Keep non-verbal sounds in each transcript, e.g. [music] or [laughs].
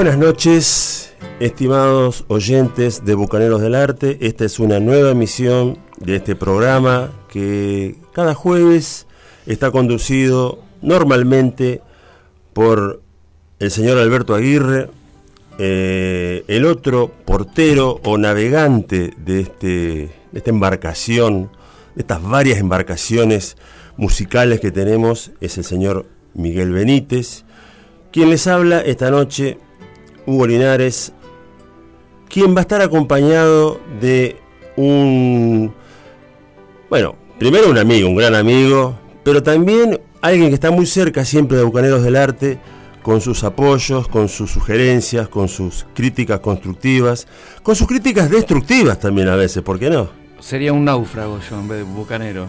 buenas noches, estimados oyentes de Bucaneros del Arte. Esta es una nueva emisión de este programa que cada jueves está conducido normalmente por el señor Alberto Aguirre, eh, el otro portero o navegante de, este, de esta embarcación, de estas varias embarcaciones musicales que tenemos, es el señor Miguel Benítez, quien les habla esta noche Hugo Linares, quien va a estar acompañado de un, bueno, primero un amigo, un gran amigo, pero también alguien que está muy cerca siempre de Bucaneros del Arte, con sus apoyos, con sus sugerencias, con sus críticas constructivas, con sus críticas destructivas también a veces, ¿por qué no? Sería un náufrago yo en vez de bucanero.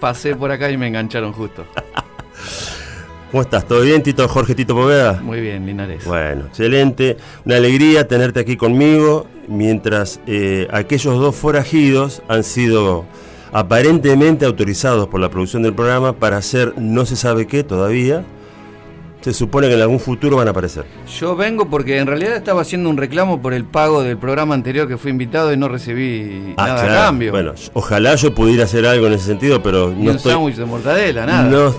Pasé por acá y me engancharon justo. [laughs] ¿Cómo estás? ¿Todo bien, Tito Jorge Tito Poveda? Muy bien, Linares. Bueno, excelente. Una alegría tenerte aquí conmigo, mientras eh, aquellos dos forajidos han sido aparentemente autorizados por la producción del programa para hacer no se sabe qué todavía. Se supone que en algún futuro van a aparecer. Yo vengo porque en realidad estaba haciendo un reclamo por el pago del programa anterior que fui invitado y no recibí Ah, nada claro. a cambio. Bueno, ojalá yo pudiera hacer algo en ese sentido, pero Ni no un estoy. sándwich de mortadela, nada. No,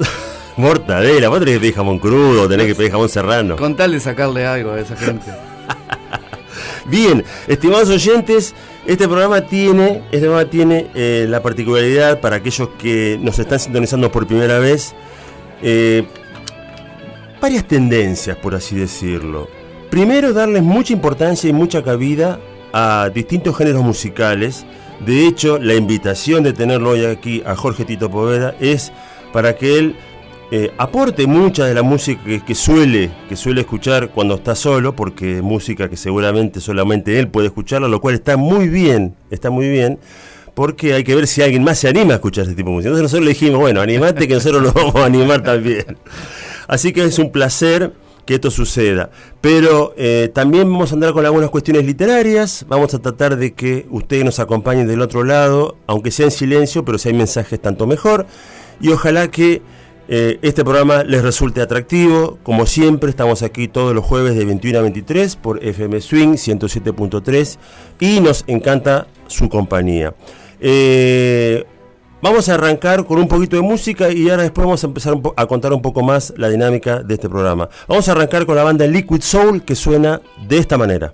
mortadela, vos tenés que pedir jamón crudo, tenés que pedir jamón serrano. Con tal de sacarle algo a esa gente. [laughs] Bien, estimados oyentes, este programa tiene, este programa tiene eh, la particularidad para aquellos que nos están sintonizando por primera vez, eh, varias tendencias, por así decirlo. Primero, darles mucha importancia y mucha cabida a distintos géneros musicales. De hecho, la invitación de tenerlo hoy aquí a Jorge Tito Poveda es para que él eh, aporte mucha de la música que, suele, que suele escuchar cuando está solo, porque es música que seguramente solamente él puede escucharla, lo cual está muy bien, está muy bien, porque hay que ver si alguien más se anima a escuchar este tipo de música. Entonces nosotros le dijimos, bueno, animate que nosotros nos [laughs] vamos a animar también. Así que es un placer que esto suceda. Pero eh, también vamos a andar con algunas cuestiones literarias, vamos a tratar de que ustedes nos acompañen del otro lado, aunque sea en silencio, pero si hay mensajes tanto mejor. Y ojalá que eh, este programa les resulte atractivo. Como siempre, estamos aquí todos los jueves de 21 a 23 por FM Swing 107.3 y nos encanta su compañía. Eh, vamos a arrancar con un poquito de música y ahora después vamos a empezar a contar un poco más la dinámica de este programa. Vamos a arrancar con la banda Liquid Soul que suena de esta manera.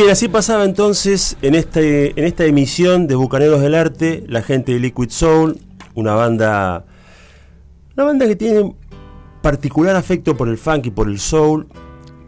Bien, así pasaba entonces en, este, en esta emisión de Bucaneros del Arte, la gente de Liquid Soul, una banda, una banda que tiene particular afecto por el funk y por el soul,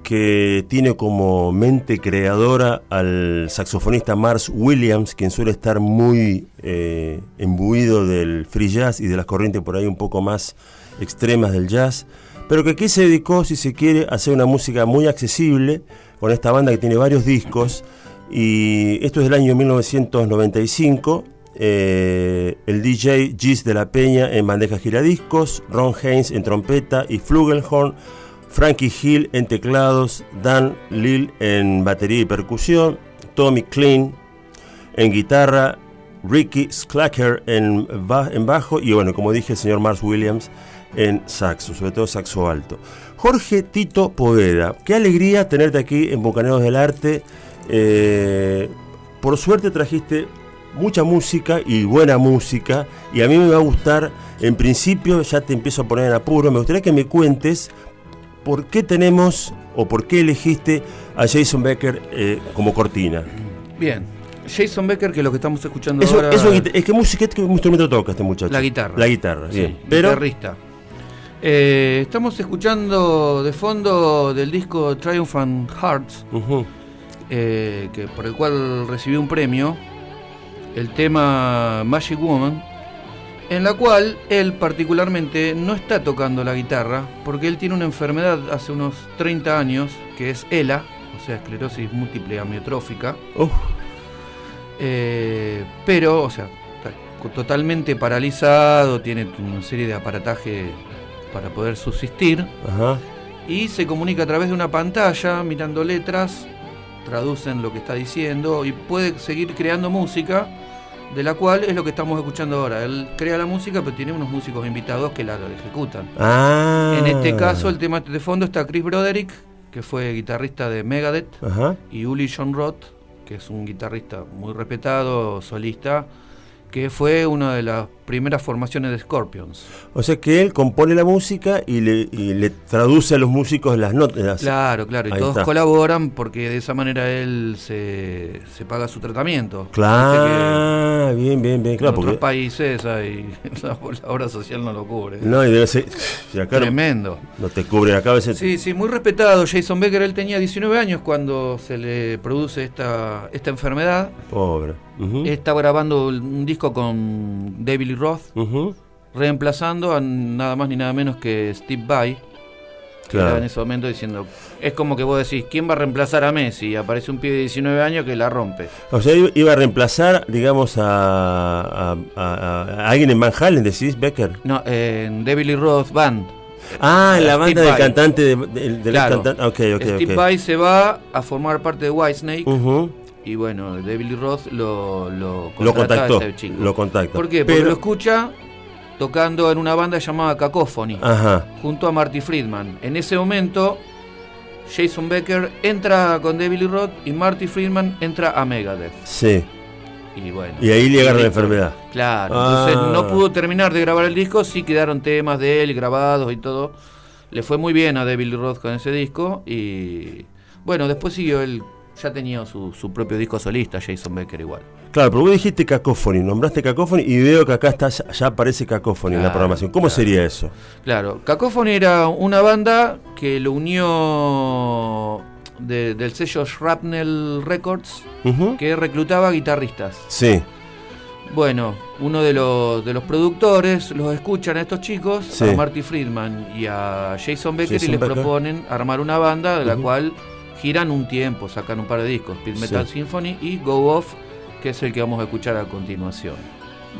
que tiene como mente creadora al saxofonista Mars Williams, quien suele estar muy eh, embuido del free jazz y de las corrientes por ahí un poco más extremas del jazz, pero que aquí se dedicó, si se quiere, a hacer una música muy accesible con esta banda que tiene varios discos, y esto es del año 1995. Eh, el DJ Gis de la Peña en bandeja giradiscos, Ron Haynes en trompeta y Flugelhorn Frankie Hill en teclados, Dan Lil en batería y percusión, Tommy Klein en guitarra, Ricky Sklacker en, en bajo y bueno, como dije, el señor Mars Williams en saxo, sobre todo saxo alto. Jorge Tito Poveda, qué alegría tenerte aquí en Bucaneros del Arte. Eh, por suerte trajiste mucha música y buena música y a mí me va a gustar, en principio ya te empiezo a poner en apuro, me gustaría que me cuentes ¿por qué tenemos o por qué elegiste a Jason Becker eh, como cortina? Bien, Jason Becker, que es lo que estamos escuchando ahora... es que música, ¿qué instrumento toca este muchacho? La guitarra. La guitarra, bien. Pero, guitarrista. Eh, estamos escuchando de fondo del disco Triumphant Hearts, eh, que, por el cual recibió un premio, el tema Magic Woman, en la cual él particularmente no está tocando la guitarra, porque él tiene una enfermedad hace unos 30 años, que es ELA, o sea, esclerosis múltiple amiotrófica. Eh, pero, o sea, totalmente paralizado, tiene una serie de aparataje para poder subsistir. Y se comunica a través de una pantalla, mirando letras, traducen lo que está diciendo y puede seguir creando música de la cual es lo que estamos escuchando ahora. Él crea la música, pero tiene unos músicos invitados que la ejecutan. Ah. En este caso, el tema de fondo está Chris Broderick, que fue guitarrista de Megadeth, y Uli John Roth, que es un guitarrista muy respetado, solista, que fue una de las primeras formaciones de Scorpions. O sea que él compone la música y le, traduce a los músicos las notas. Claro, claro, y todos colaboran porque de esa manera él se, paga su tratamiento. Claro, bien, bien, bien. Claro, en otros países hay, [laughs] la, obra social no lo cubre. No, y debe ser... Tremendo. No, te cubre acá a veces... Sí, sí, muy respetado. Jason Becker, él tenía 19 años cuando se le produce esta, esta enfermedad. Pobre. Estaba grabando un disco con David Roth, reemplazando a nada más ni nada menos que Steve Vai. Claro. en ese momento diciendo, es como que vos decís, ¿quién va a reemplazar a Messi? Y aparece un pibe de 19 años que la rompe. O sea, iba a reemplazar, digamos, a, alguien en Van Halen, decís, Becker. No, en David Lee Roth Band. Ah, en la banda del cantante del de, cantante. Okay, okay, Steve Vai se va a formar parte de Whitesnake. Y bueno, David Roth lo, lo, lo contactó. Este lo contacta. ¿Por qué? Porque lo escucha tocando en una banda llamada Cacophony, junto a Marty Friedman. En ese momento, Jason Becker entra con David Roth y Marty Friedman entra a Megadeth. Sí. Y bueno. Y ahí le agarra la enfermedad. Claro, entonces no ah. pudo terminar de grabar el disco, sí quedaron temas de él grabados y todo. Le fue muy bien a David Roth con ese disco y bueno, después siguió el ya tenía su, propio disco solista, Jason Becker igual. Claro, pero vos dijiste Cacophony, nombraste Cacophony y veo que acá está, ya aparece Cacophony en la programación. ¿Cómo sería eso? Claro, Cacophony era una banda que lo unió del sello Shrapnel Records, que reclutaba guitarristas. Sí. Bueno, uno de los, de los productores los escuchan a estos chicos, a Marty Friedman y a Jason Becker, y les proponen armar una banda de la cual giran un tiempo, sacan un par de discos, Speed Metal Symphony y Go Off, que es el que vamos a escuchar a continuación.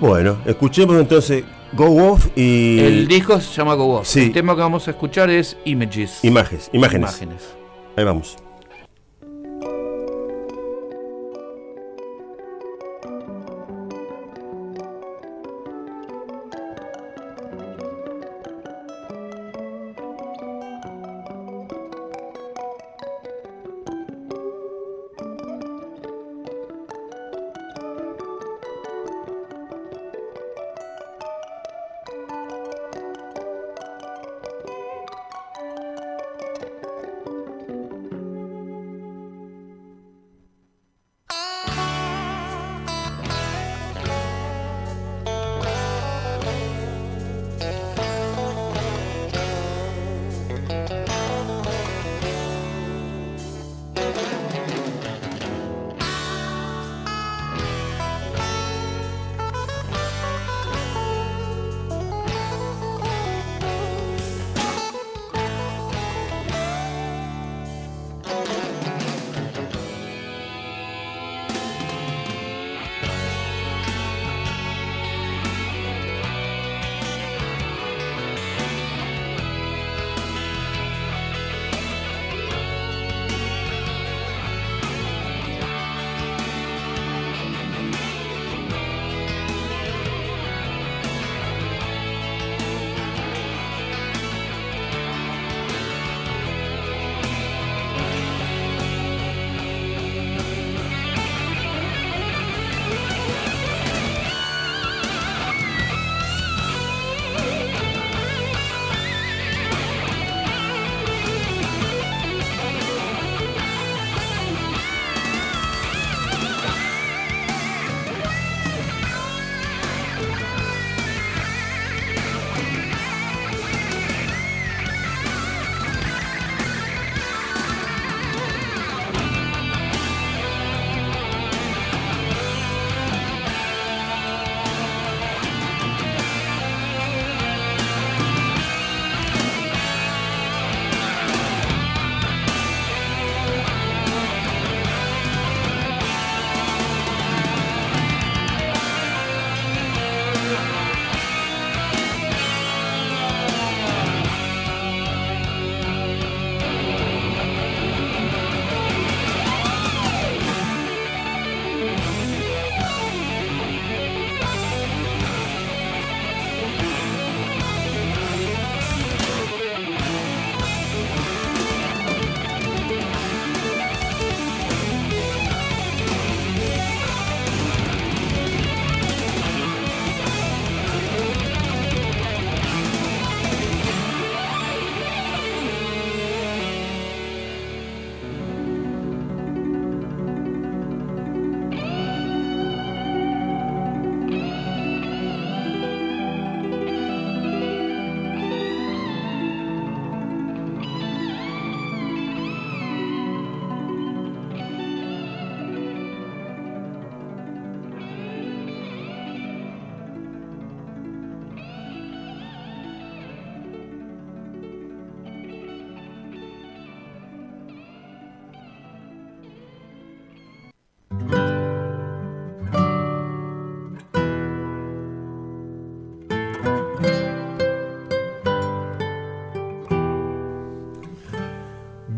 Bueno, escuchemos entonces Go Off y... El disco se llama Go Off. El tema que vamos a escuchar es Images. Imágenes, imágenes. Imágenes. Ahí vamos.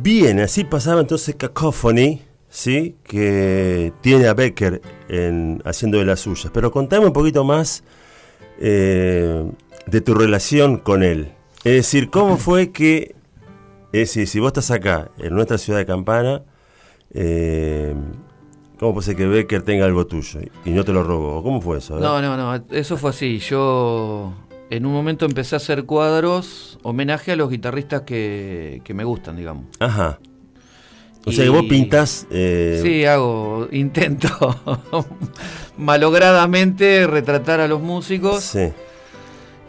Bien, así pasaba entonces Cacophony, ¿sí? que tiene a Becker en, haciendo de las suyas. Pero contame un poquito más eh, de tu relación con él. Es decir, ¿cómo fue que, es decir, si vos estás acá, en nuestra ciudad de Campana, eh, ¿cómo puede ser que Becker tenga algo tuyo y no te lo robó? ¿Cómo fue eso? No, no, no, eso fue así. Yo en un momento empecé a hacer cuadros, homenaje a los guitarristas que, que me gustan, digamos. Ajá. O sea que vos pintas. Eh... Sí, hago, [laughs] intento malogradamente retratar a los músicos. Sí.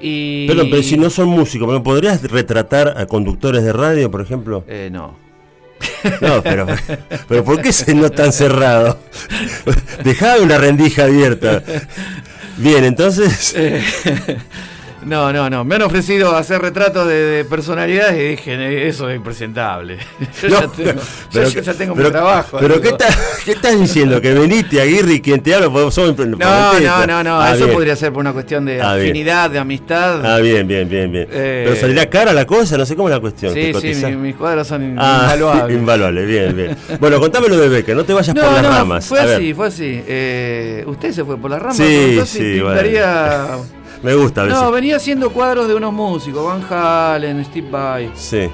Y... Pero, pero si no son músicos, ¿me podrías retratar a conductores de radio, por ejemplo? Eh, no. No, pero, pero ¿por qué se no tan cerrado? Dejaba una rendija abierta. Bien, entonces. Eh, no, no, no. Me han ofrecido hacer retratos de, personalidades y dije, eso es impresentable. [laughs] Yo ya tengo, pero, yo, ya tengo mi trabajo. Pero ¿qué, ¿qué, estás diciendo? ¿Que veniste Aguirre y quien te habla? Somos no, no, no, no. Ah, eso podría ser por una cuestión de ah, afinidad, de amistad. Ah, bien, bien, bien, bien. Eh, pero salirá cara la cosa, no sé cómo es la cuestión. Sí, sí, mis cuadros son ah, [laughs] invaluables. invaluables, bien, bien. Bueno, contame lo de Becker, no te vayas por las no, ramas. Fue así, fue así. Eh, usted se fue por las ramas. Sí, sí, pintaría... [laughs] Me gusta a No, venía haciendo cuadros de unos músicos, Van Halen, Steve Vai. Sí.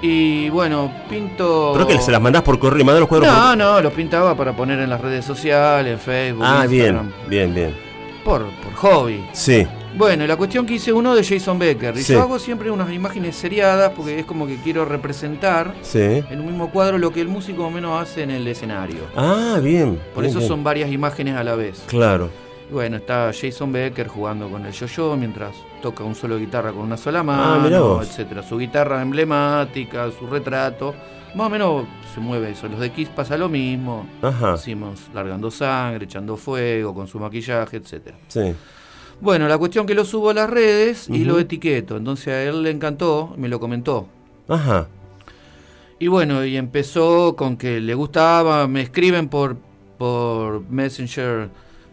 Y bueno, pinto. ¿Pero que se las mandás por correo y mandás los cuadros No, no, los pintaba para poner en las redes sociales, en Facebook. Ah, bien, bien, bien. Por, por hobby. Sí. Bueno, la cuestión que hice uno de Jason Becker. Y yo hago siempre unas imágenes seriadas porque es como que quiero representar en un mismo cuadro lo que el músico o menos hace en el escenario. Ah, bien. Por eso son varias imágenes a la vez. Claro. Bueno, está Jason Becker jugando con el yo-yo mientras toca un solo guitarra con una sola ah, mano, etcétera. Su guitarra emblemática, su retrato, más o menos se mueve eso. Los de Kiss pasa lo mismo. Ajá. Hicimos largando sangre, echando fuego, con su maquillaje, etcétera. Sí. Bueno, la cuestión que lo subo a las redes y lo etiqueto. Entonces a él le encantó, me lo comentó. Ajá. Y bueno, y empezó con que le gustaba, me escriben por, por Messenger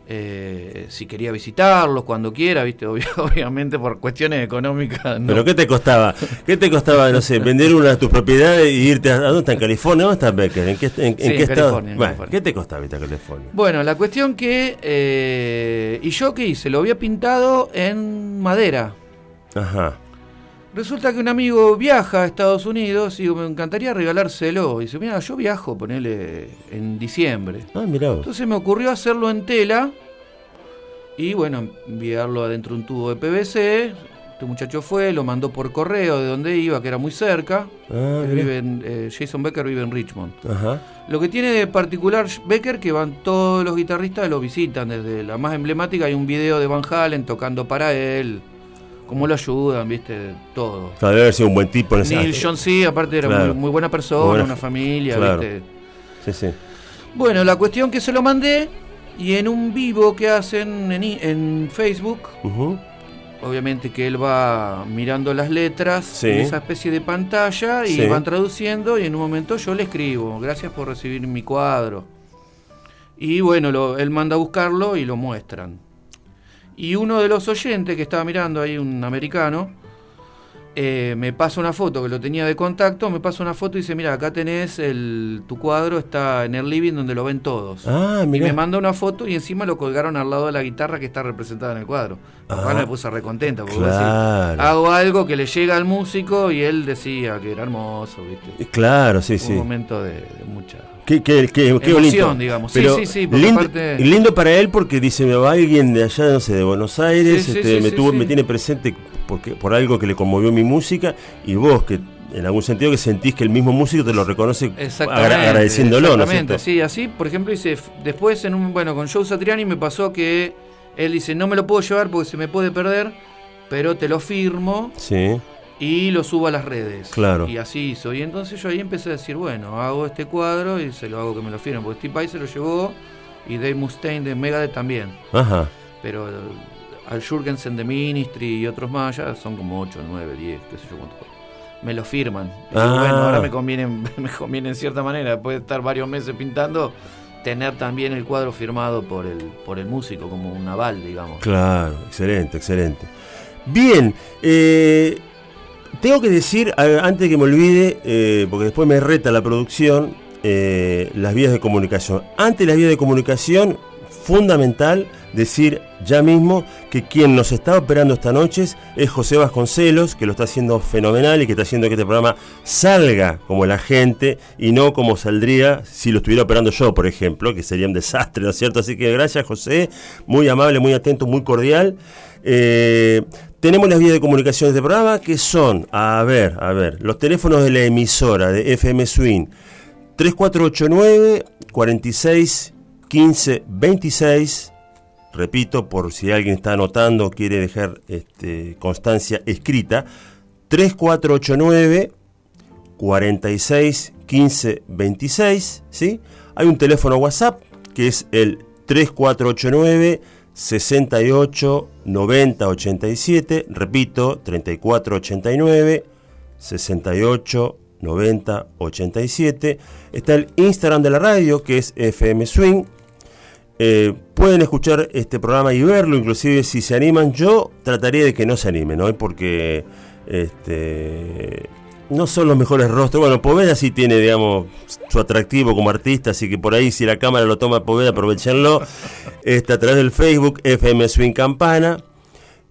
eh, si quería visitarlos cuando quiera, viste, [laughs] obviamente por cuestiones económicas. ¿Pero qué te costaba? ¿Qué te costaba, no sé, vender una de tus propiedades y irte a, dónde está? ¿En California? ¿Dónde está Becker? ¿En qué, en, qué estado? ¿Qué te costaba irte a California? Bueno, la cuestión que... Eh, ¿Y yo qué hice? Lo había pintado en madera. Ajá. Resulta que un amigo viaja a Estados Unidos y me encantaría regalárselo. Y dice, mira, yo viajo, ponele en diciembre. Ah, mira. Entonces me ocurrió hacerlo en tela y bueno, enviarlo adentro de un tubo de PVC. Este muchacho fue, lo mandó por correo de donde iba, que era muy cerca. Ah, vive en, eh, Jason Becker vive en Richmond. Ajá. Lo que tiene de particular Becker que van todos los guitarristas lo visitan. Desde la más emblemática hay un video de Van Halen tocando para él cómo lo ayudan, viste, todo. debe haber sido un buen tipo en ese Neil John sí, aparte era muy, buena persona, una familia, viste. Sí, sí. Bueno, la cuestión que se lo mandé y en un vivo que hacen en, Facebook, obviamente que él va mirando las letras en esa especie de pantalla y van traduciendo y en un momento yo le escribo, gracias por recibir mi cuadro. Y bueno, él manda a buscarlo y lo muestran. Y uno de los oyentes que estaba mirando ahí, un americano, eh, me pasa una foto que lo tenía de contacto, me pasa una foto y dice, mira, acá tenés el, tu cuadro, está en el living donde lo ven todos. Ah, y me manda una foto y encima lo colgaron al lado de la guitarra que está representada en el cuadro. Ah, me puse recontenta porque hago algo que le llega al músico y él decía que era hermoso, ¿viste? Claro, sí, sí. Un momento de mucha Qué, qué, qué, Emoción, digamos. sí, sí, sí. Lindo, lindo, para él porque dice, me va alguien de allá, no sé, de Buenos Aires, este, me, tuvo, me tiene presente porque, por algo que le conmovió mi música y vos que en algún sentido que sentís que el mismo músico te lo reconoce agradeciéndolo, ¿no es Sí, así, por ejemplo, dice, después en un, bueno, con Joe Satriani me pasó que él dice, no me lo puedo llevar porque se me puede perder, pero te lo firmo. Sí y lo subo a las redes. Claro. Y así hizo. Y entonces yo ahí empecé a decir, bueno, hago este cuadro y se lo hago que me lo firmen. Porque Steve Vai se lo llevó y Dave Mustaine de Megadeth también. Ajá. Pero al Jurgensen de Ministry y otros más ya son como 8, 9, 10, qué sé yo cuánto. Me lo firman. Y ah. bueno, ahora me conviene, [laughs] me conviene en cierta manera, después de estar varios meses pintando, tener también el cuadro firmado por el, por el músico, como un aval, digamos. Claro, excelente, excelente. Bien, eh, tengo que decir, antes de que me olvide, eh, porque después me reta la producción, eh, las vías de comunicación. Antes las vías de comunicación, fundamental decir ya mismo que quien nos está operando esta noche es José Vasconcelos, que lo está haciendo fenomenal y que está haciendo que este programa salga como la gente y no como saldría si lo estuviera operando yo, por ejemplo, que sería un desastre, ¿no es cierto? Así que gracias José, muy amable, muy atento, muy cordial. Eh, tenemos las vías de comunicación de este programa que son, a ver, a ver, los teléfonos de la emisora de FM Swing 3489 46 15 26 repito, por si alguien está anotando o quiere dejar este, constancia escrita, 3489 46 15 26, ¿sí? Hay un teléfono WhatsApp que es el 3489 68 90 87, repito, 3489 68 90 87. Está el Instagram de la radio que es FM Swing eh, pueden escuchar este programa y verlo, inclusive si se animan. Yo trataría de que no se animen, ¿no? Porque este, no son los mejores rostros. Bueno, Poveda sí tiene, digamos, su atractivo como artista, así que por ahí si la cámara lo toma Poveda, aprovechenlo. Está a través del Facebook FM Swing Campana.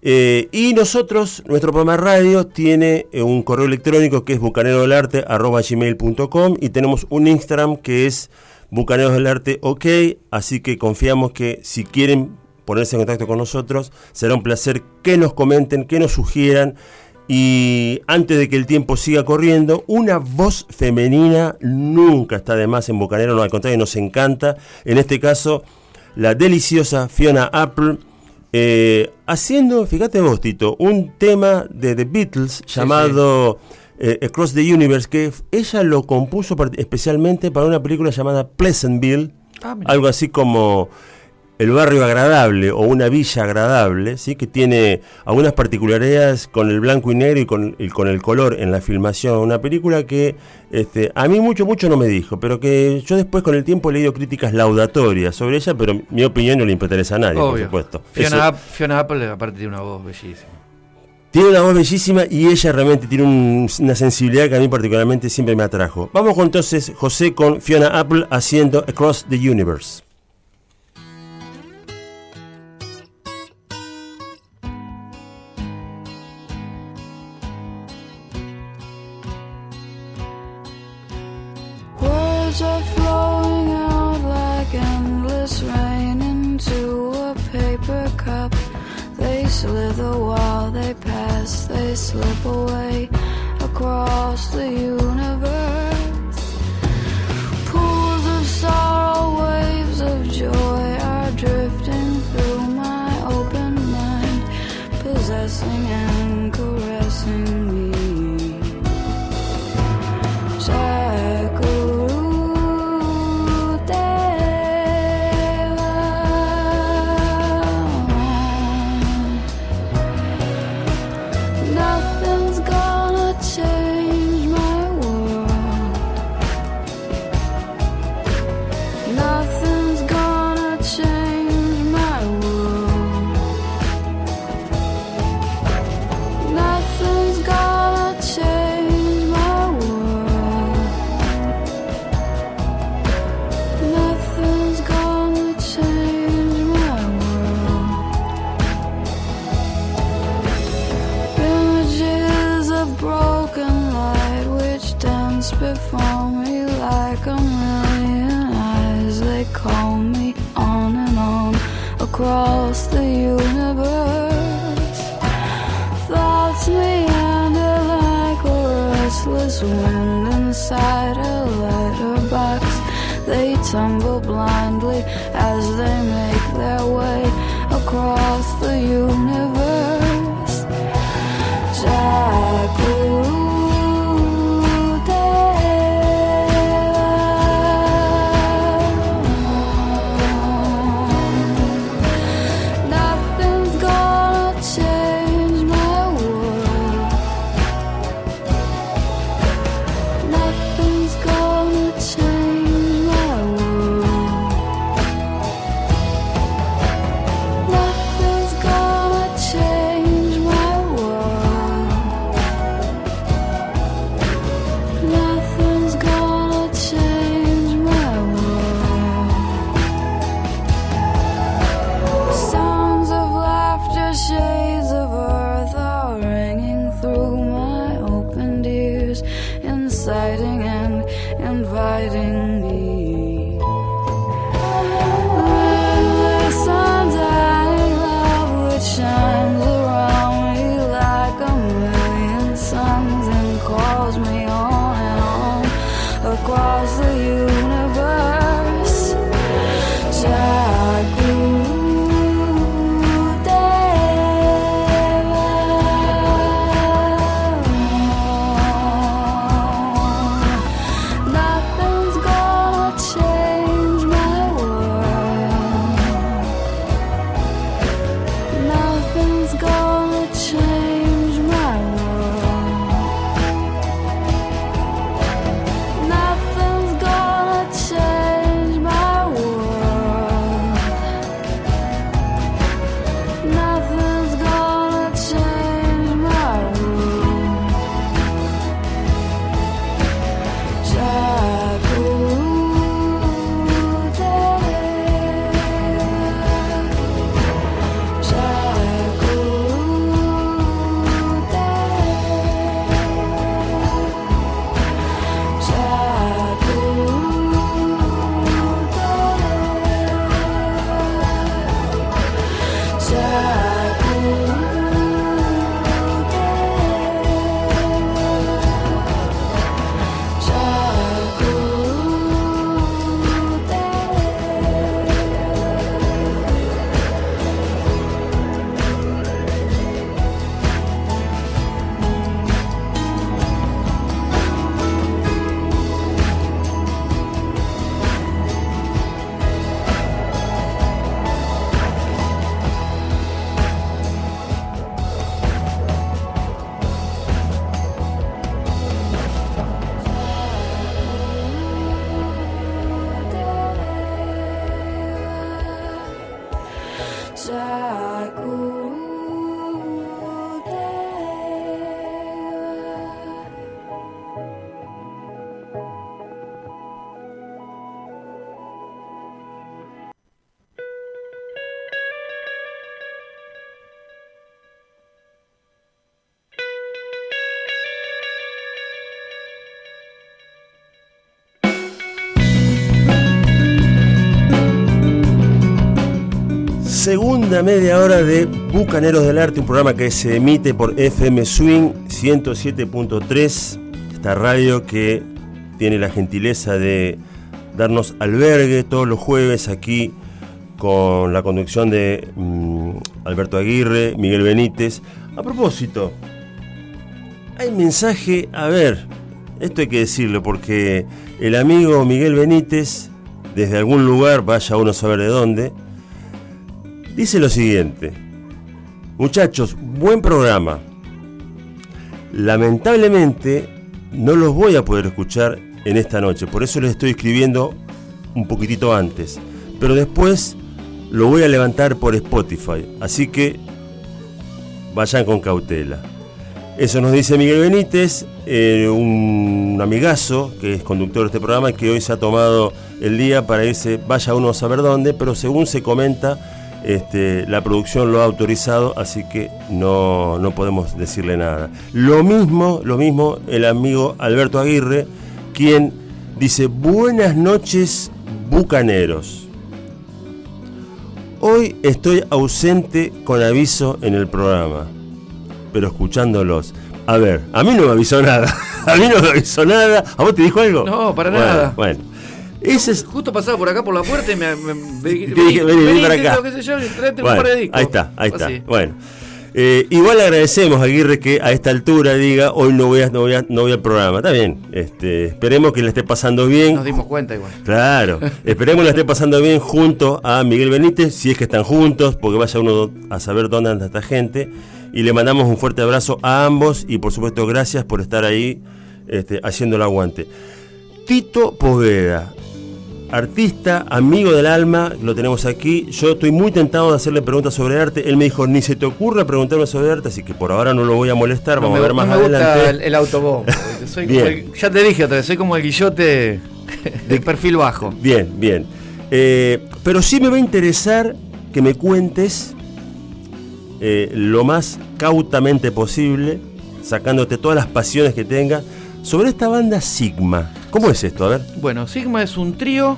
Eh, y nosotros, nuestro programa radio tiene eh, un correo electrónico que es bucanerodelarte.gmail.com y tenemos un Instagram que es Bucaneros del Arte OK, así que confiamos que si quieren ponerse en contacto con nosotros, será un placer que nos comenten, que nos sugieran. Y antes de que el tiempo siga corriendo, una voz femenina nunca está de más en Bucanero, no, al contrario, nos encanta. En este caso, la deliciosa Fiona Apple, eh, haciendo, fíjate vos, Tito, un tema de The Beatles llamado... Eh, Across the Universe, que ella lo compuso especialmente para una película llamada Pleasantville, ah, algo así como el barrio agradable o una villa agradable, ¿sí? que tiene algunas particularidades con el blanco y negro y con, con el color en la filmación. Una película que este, a mí mucho, mucho no me dijo, pero que yo después con el tiempo he leído críticas laudatorias sobre ella, pero mi opinión no le interesa a nadie, por supuesto. Fiona, Fiona Apple aparte tiene una voz bellísima. Tiene una voz bellísima y ella realmente tiene una sensibilidad que a mí particularmente siempre me atrajo. Vamos entonces José con Fiona Apple haciendo Across the Universe. Slither while they pass, they slip away across the universe. Across the universe. Thoughts meander like a restless wind inside a letterbox. They tumble blindly as they make their way across the universe. Media hora de Bucaneros del Arte, un programa que se emite por FM Swing 107.3, esta radio que tiene la gentileza de darnos albergue todos los jueves aquí con la conducción de mm, Alberto Aguirre, Miguel Benítez. A propósito, hay mensaje, a ver, esto hay que decirlo porque el amigo Miguel Benítez, desde algún lugar, vaya uno a saber de dónde, dice lo siguiente. Muchachos, buen programa. Lamentablemente no los voy a poder escuchar en esta noche, por eso les estoy escribiendo un poquitito antes. Pero después lo voy a levantar por Spotify, así que vayan con cautela. Eso nos dice Miguel Benítez, eh, un amigazo que es conductor de este programa que hoy se ha tomado el día para irse, vaya uno a saber dónde, pero según se comenta, este, la producción lo ha autorizado, así que no, no, podemos decirle nada. Lo mismo, lo mismo el amigo Alberto Aguirre, quien dice buenas noches bucaneros. Hoy estoy ausente con aviso en el programa, pero escuchándolos. A ver, a mí no me avisó nada. [laughs] A mí no me avisó nada. ¿A vos te dijo algo? No, para nada. Bueno. Ese es... Justo pasaba por acá por la puerta y me, me, me dije, vení, vení, para acá. Qué sé yo, bueno, un par de discos. Ahí está, ahí está. Así. Bueno. Eh, igual le agradecemos a Aguirre que a esta altura diga hoy no voy, a, no voy, a, no voy al programa. Está bien, este, esperemos que le esté pasando bien. Nos dimos cuenta igual. Claro, [laughs] esperemos que le esté pasando bien junto a Miguel Benítez, si es que están juntos, porque vaya uno a saber dónde anda esta gente. Y le mandamos un fuerte abrazo a ambos y por supuesto gracias por estar ahí este, haciendo el aguante. Tito Poveda, artista, amigo del alma, lo tenemos aquí. Yo estoy muy tentado de hacerle preguntas sobre arte. Él me dijo, ni se te ocurra preguntarme sobre arte, así que por ahora no lo voy a molestar. No Vamos me, a ver más no me adelante. Gusta el, el autobombo. Soy como el, ya te dije otra vez, soy como el guillote de perfil bajo. Bien, bien. Eh, pero sí me va a interesar que me cuentes eh, lo más cautamente posible, sacándote todas las pasiones que tenga, sobre esta banda Sigma. ¿Cómo es esto? A ver. Bueno, Sigma es un trío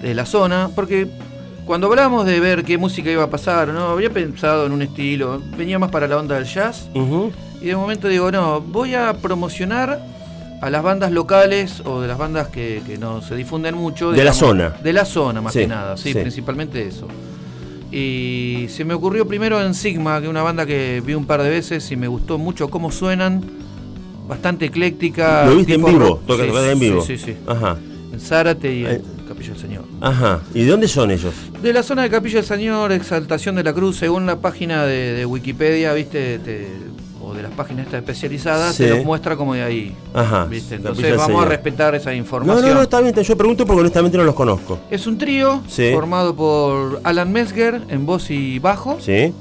de la zona, porque cuando hablamos de ver qué música iba a pasar, no había pensado en un estilo, venía más para la onda del jazz, Uh -huh. y de momento digo, no, voy a promocionar a las bandas locales o de las bandas que, que no se difunden mucho. De la zona. De la zona, más Sí, que nada, sí, sí. principalmente eso. Y se me ocurrió primero en Sigma, que es una banda que vi un par de veces y me gustó mucho cómo suenan, bastante ecléctica. ¿Lo viste en vivo? Toca Sí, en vivo. Sí, sí, sí. Ajá. En Zárate y en Eh. Capilla del Señor. Ajá. ¿Y de dónde son ellos? De la zona de Capilla del Señor, Exaltación de la Cruz, según la página de, de Wikipedia, viste, te- o de las páginas estas especializadas, Sí. te los muestra como de ahí. Ajá. ¿viste? Entonces vamos a respetar esa No, información. no, no, está bien. Yo pregunto porque honestamente no los conozco. Es un trío Sí. formado por Alan Mesger en voz y bajo, ¿Sí?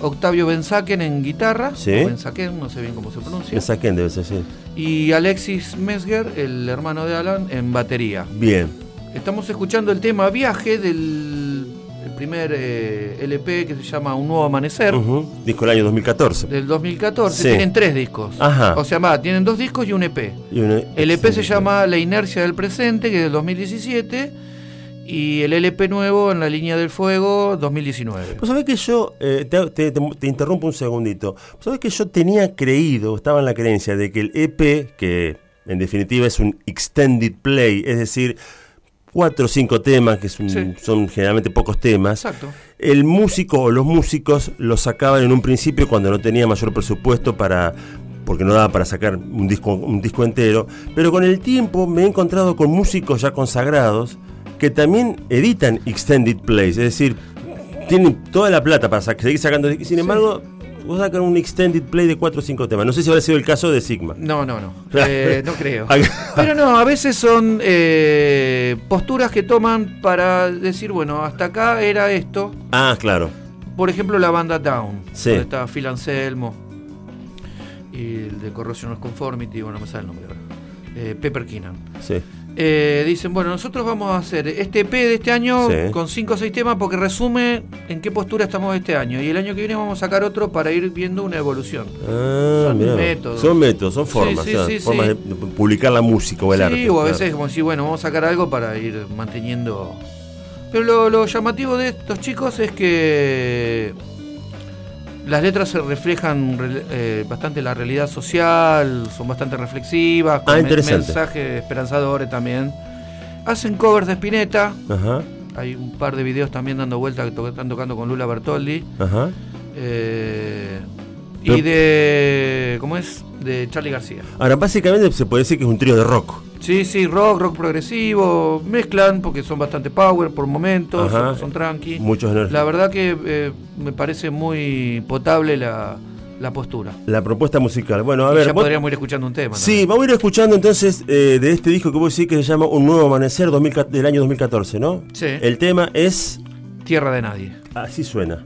Octavio Benzaken en guitarra, Sí. o Benzaken, no sé bien cómo se pronuncia, saquen, debe ser, sí. y Alexis Mesger, el hermano de Alan, en batería. Bien. Estamos escuchando el tema Viaje del el primer eh, LP que se llama Un Nuevo Amanecer. Disco del año 2014. Del 2014 Sí. tienen tres discos. Ajá. O sea, va, tienen dos discos y un EP. Y una- El EP se llama La Inercia del Presente, que es del 2017. Y el LP nuevo en la línea del fuego, 2019. Vos sabés que yo, eh, te, te- te- te interrumpo un segundito. Vos sabés que yo tenía creído, estaba en la creencia de que el EP, que en definitiva es un extended play, es decir, cuatro o cinco temas, que Sí. son generalmente pocos temas, Exacto. el músico o los músicos lo sacaban en un principio cuando no tenía mayor presupuesto para porque no daba para sacar un disco, un disco entero, pero con el tiempo me he encontrado con músicos ya consagrados que también editan extended plays, es decir, tienen toda la plata para seguir sacando, sin embargo, vos sacan un extended play de 4 o 5 temas. No sé si habrá sido el caso de Sigma. No, no, no. [laughs] Eh, no creo. [laughs] Pero no, a veces son eh, posturas que toman para decir, bueno, hasta acá era esto. Ah, claro. por ejemplo, la banda Down. Sí. Donde estaba Phil Anselmo. Y el de Corrosion of Conformity, bueno, no me sale el nombre ahora. Eh, Pepper Keenan. Sí. Eh, dicen, bueno, nosotros vamos a hacer este EP de este año Sí. con 5 o 6 temas porque resume en qué postura estamos este año. Y el año que viene vamos a sacar otro para ir viendo una evolución. Ah, Son mirá. métodos. Son métodos, son Sí, formas. sí, o sea, sí, formas sí. de publicar la música o el sí, arte. o a claro. veces como si, bueno, vamos a sacar algo para ir manteniendo. Pero lo, lo llamativo de estos chicos es que las letras se reflejan re- eh, bastante la realidad social, son bastante reflexivas, con Ah, men- interesante. mensajes esperanzadores también. Hacen covers de Spinetta, Ajá, hay un par de videos también dando vuelta que to- están tocando con Lula Bertoldi. ajá. eh, Pero- y de. ¿Cómo es? De Charlie García. Ahora, básicamente se puede decir que es un trío de rock. Sí, sí, rock, rock progresivo, mezclan porque son bastante power por momentos, Ajá. son, son tranqui. Muchos energías. La verdad que eh, me parece muy potable la, la postura. La propuesta musical. Bueno, a Y ver. ya vos- podríamos ir escuchando un tema. Sí, vamos a ir escuchando entonces eh, de este disco que vos decís que se llama Un Nuevo Amanecer 2000 del año 2014, ¿no? Sí. El tema es. Tierra de nadie. Así suena.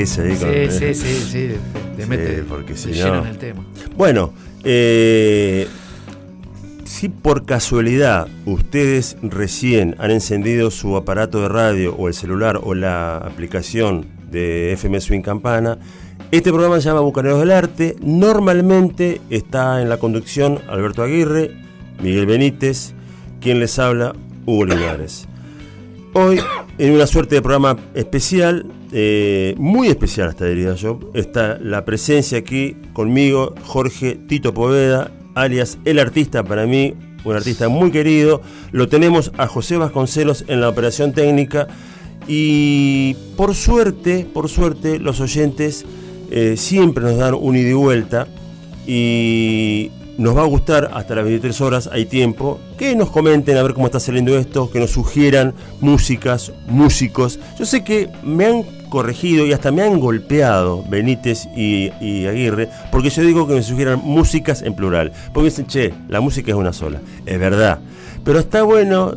Ese ahí. Sí, con- sí, sí, sí. Te Sí, mete porque si no- en el tema. Bueno, eh, si por casualidad ustedes recién han encendido su aparato de radio o el celular o la aplicación de FM Swing Campana, este programa se llama Bucaneros del Arte. Normalmente está en la conducción Alberto Aguirre, Miguel Benítez, quien les habla, Hugo Linares. Hoy, en una suerte de programa especial, eh, muy especial hasta diría yo, está la presencia aquí conmigo, Jorge Tito Poveda, alias El Artista para mí, un artista muy querido. Lo tenemos a José Vasconcelos en la operación técnica y por suerte, por suerte, los oyentes eh, siempre nos dan un ida y vuelta y nos va a gustar hasta las 23 horas, hay tiempo, que nos comenten a ver cómo está saliendo esto, que nos sugieran músicas, músicos. Yo sé que me han corregido y hasta me han golpeado Benítez y, Aguirre, porque yo digo que me sugieran músicas en plural. Porque dicen, che, la música es una sola. Es verdad. Pero está bueno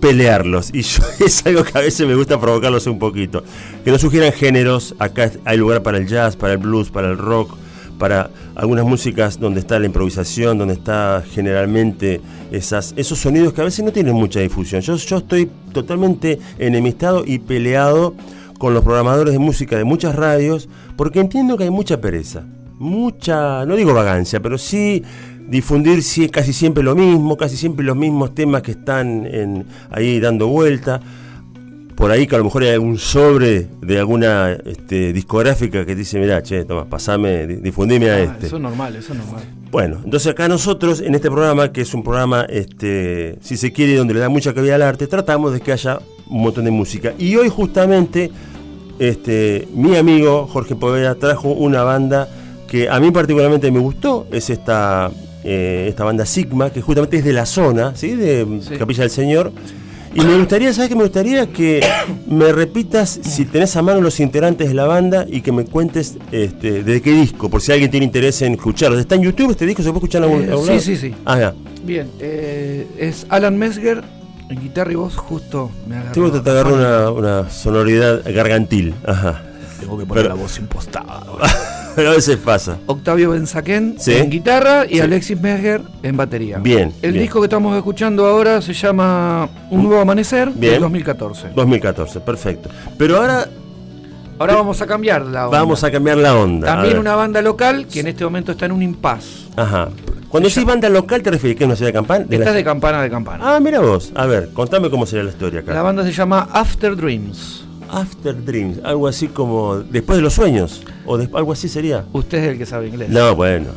pelearlos. Y yo [laughs] es algo que a veces me gusta provocarlos un poquito. Que nos sugieran géneros. Acá hay lugar para el jazz, para el blues, para el rock, para algunas músicas donde está la improvisación, donde está generalmente esos sonidos que a veces no tienen mucha difusión. Yo estoy totalmente enemistado y peleado con los programadores de música de muchas radios porque entiendo que hay mucha pereza. Mucha, no digo vagancia, pero sí difundir casi siempre lo mismo, casi siempre los mismos temas que están en, ahí dando vuelta. Por ahí que a lo mejor hay algún sobre de alguna este, discográfica que dice, mira, che, toma, pasame, di- difundime a Ah, este. Eso es normal, eso es normal. Bueno, entonces acá nosotros en este programa, que es un programa, este, si se quiere, donde le da mucha cabida al arte, tratamos de que haya un montón de música. Y hoy justamente, este, mi amigo Jorge Poveda trajo una banda que a mí particularmente me gustó, es esta, eh, esta banda Sigma, que justamente es de la zona, ¿sí? De Sí. Capilla del Señor. Y me gustaría, ¿sabes qué? Me gustaría que me repitas si tenés a mano los integrantes de la banda y que me cuentes este, de qué disco, por si alguien tiene interés en escucharlo. ¿Está en YouTube este disco? ¿Se puede escuchar en algún, Eh, algún sí, lado? sí, sí. Ah, ya. Bien, eh, es Alan Mesger en guitarra y voz, justo me agarró. Tengo que te agarrar una, una sonoridad gargantil. Ajá. Tengo que poner la voz impostada. [laughs] Pero a veces pasa. Octavio Benzaquén Sí. en guitarra y Sí. Alexis Mesger en batería. Bien, El bien. disco que estamos escuchando ahora se llama Un Nuevo Amanecer Bien. del 2014. 2014, perfecto. Pero ahora Ahora vamos a cambiar la onda. vamos a cambiar la onda. También una banda local que en este momento está en un impasse. Ajá. Cuando decís banda local, ¿te refieres que es una ciudad de campana? Esta es de campana de campana. Ah, mira vos. A ver, contame cómo sería la historia acá. La banda se llama After Dreams. After Dreams, algo así como después de los sueños, o algo así sería. Usted es el que sabe inglés. No, bueno.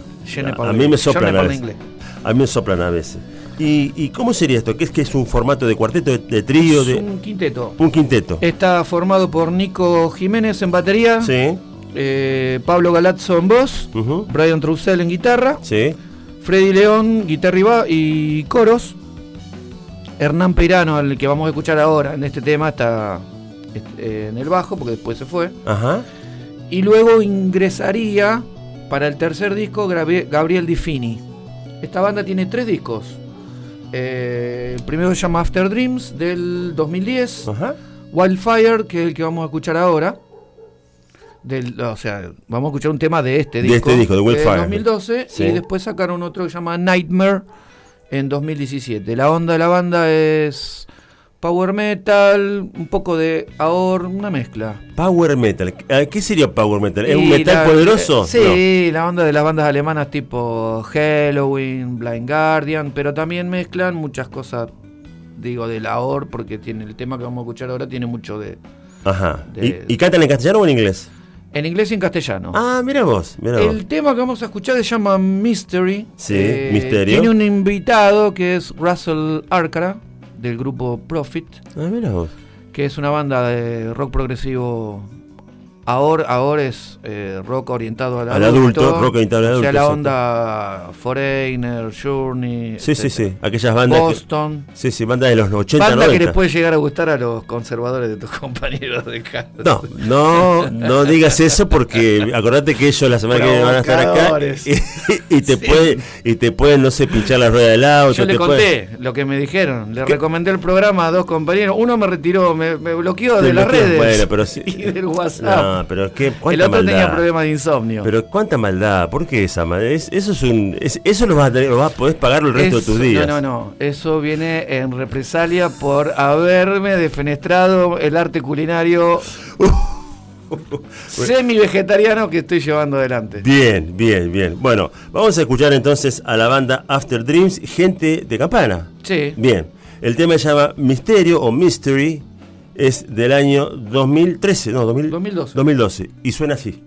A, mí me soplan a veces. A mí me soplan a veces. ¿Y, y cómo sería esto? ¿Qué es que es un formato de cuarteto, de, de trío, Es de un quinteto. un quinteto? Está formado por Nico Jiménez en batería, Sí, eh, Pablo Galazzo en voz, ujú, Brian Troussel en guitarra, sí, Freddy León, guitarra y, y coros, Hernán Peirano, al que vamos a escuchar ahora en este tema, está en el bajo, porque después se fue. ajá, Y luego ingresaría para el tercer disco Gabriel, Di Fini. Esta banda tiene tres discos. Eh, el primero se llama After Dreams del 2010. ajá. Wildfire, que es el que vamos a escuchar ahora. Del, o sea, vamos a escuchar un tema de este De disco. este disco, de Wildfire. 2012. Sí. Y después sacaron otro que se llama Nightmare en 2017. La onda de la banda es power metal, un poco de ahor, una mezcla. Power metal. ¿Qué sería power metal? ¿Es un Y metal la- poderoso? eh, Sí, la onda de las bandas alemanas tipo Halloween, Blind Guardian, pero también mezclan muchas cosas, digo, de la OR, porque tiene el tema que vamos a escuchar ahora tiene mucho de... Ajá. de- ¿Y, y cantan en castellano o en inglés? En inglés y en castellano. Ah, mira vos, mira vos. El tema que vamos a escuchar se llama Mystery. Sí, Misterio. Tiene un invitado que es Russell Arcara, del grupo Profit, Ah, mira vos. que es una banda de rock progresivo Ahora, ahora es eh, rock orientado al, Al adulto, rock orientado al O sea, adulto, la onda Foreigner, Journey. Sí, sí, etcétera. sí. Aquellas bandas. que- Boston. sí, sí, bandas de los 80, Banda 90. que les puede llegar a gustar a los conservadores de tus [laughs] compañeros de casa. No, no, no digas eso porque acordate que ellos la semana que viene van a estar acá y, te Sí. pueden y te pueden no sé pinchar la rueda del auto. Yo le conté lo que me dijeron. Le recomendé el programa a dos compañeros. Uno me retiró, me, me bloqueó de las redes bueno, pero [laughs] sí- y del WhatsApp. No, pero es que el otro tenía problemas de insomnio. Pero cuánta maldad, ¿por qué esa maldad? Es- eso es un es- eso lo vas a tener, lo vas a poder pagar el resto Eso- de tus días. No, no, no. Eso viene en represalia por haberme defenestrado el arte culinario [laughs] semi-vegetariano que estoy llevando adelante. Bien, bien, bien. Bueno, vamos a escuchar entonces a la banda After Dreams, gente de campana. Sí. Bien, el tema se llama Misterio o Mystery, es del año 2013, no, 2000 2012. 2012, y suena así.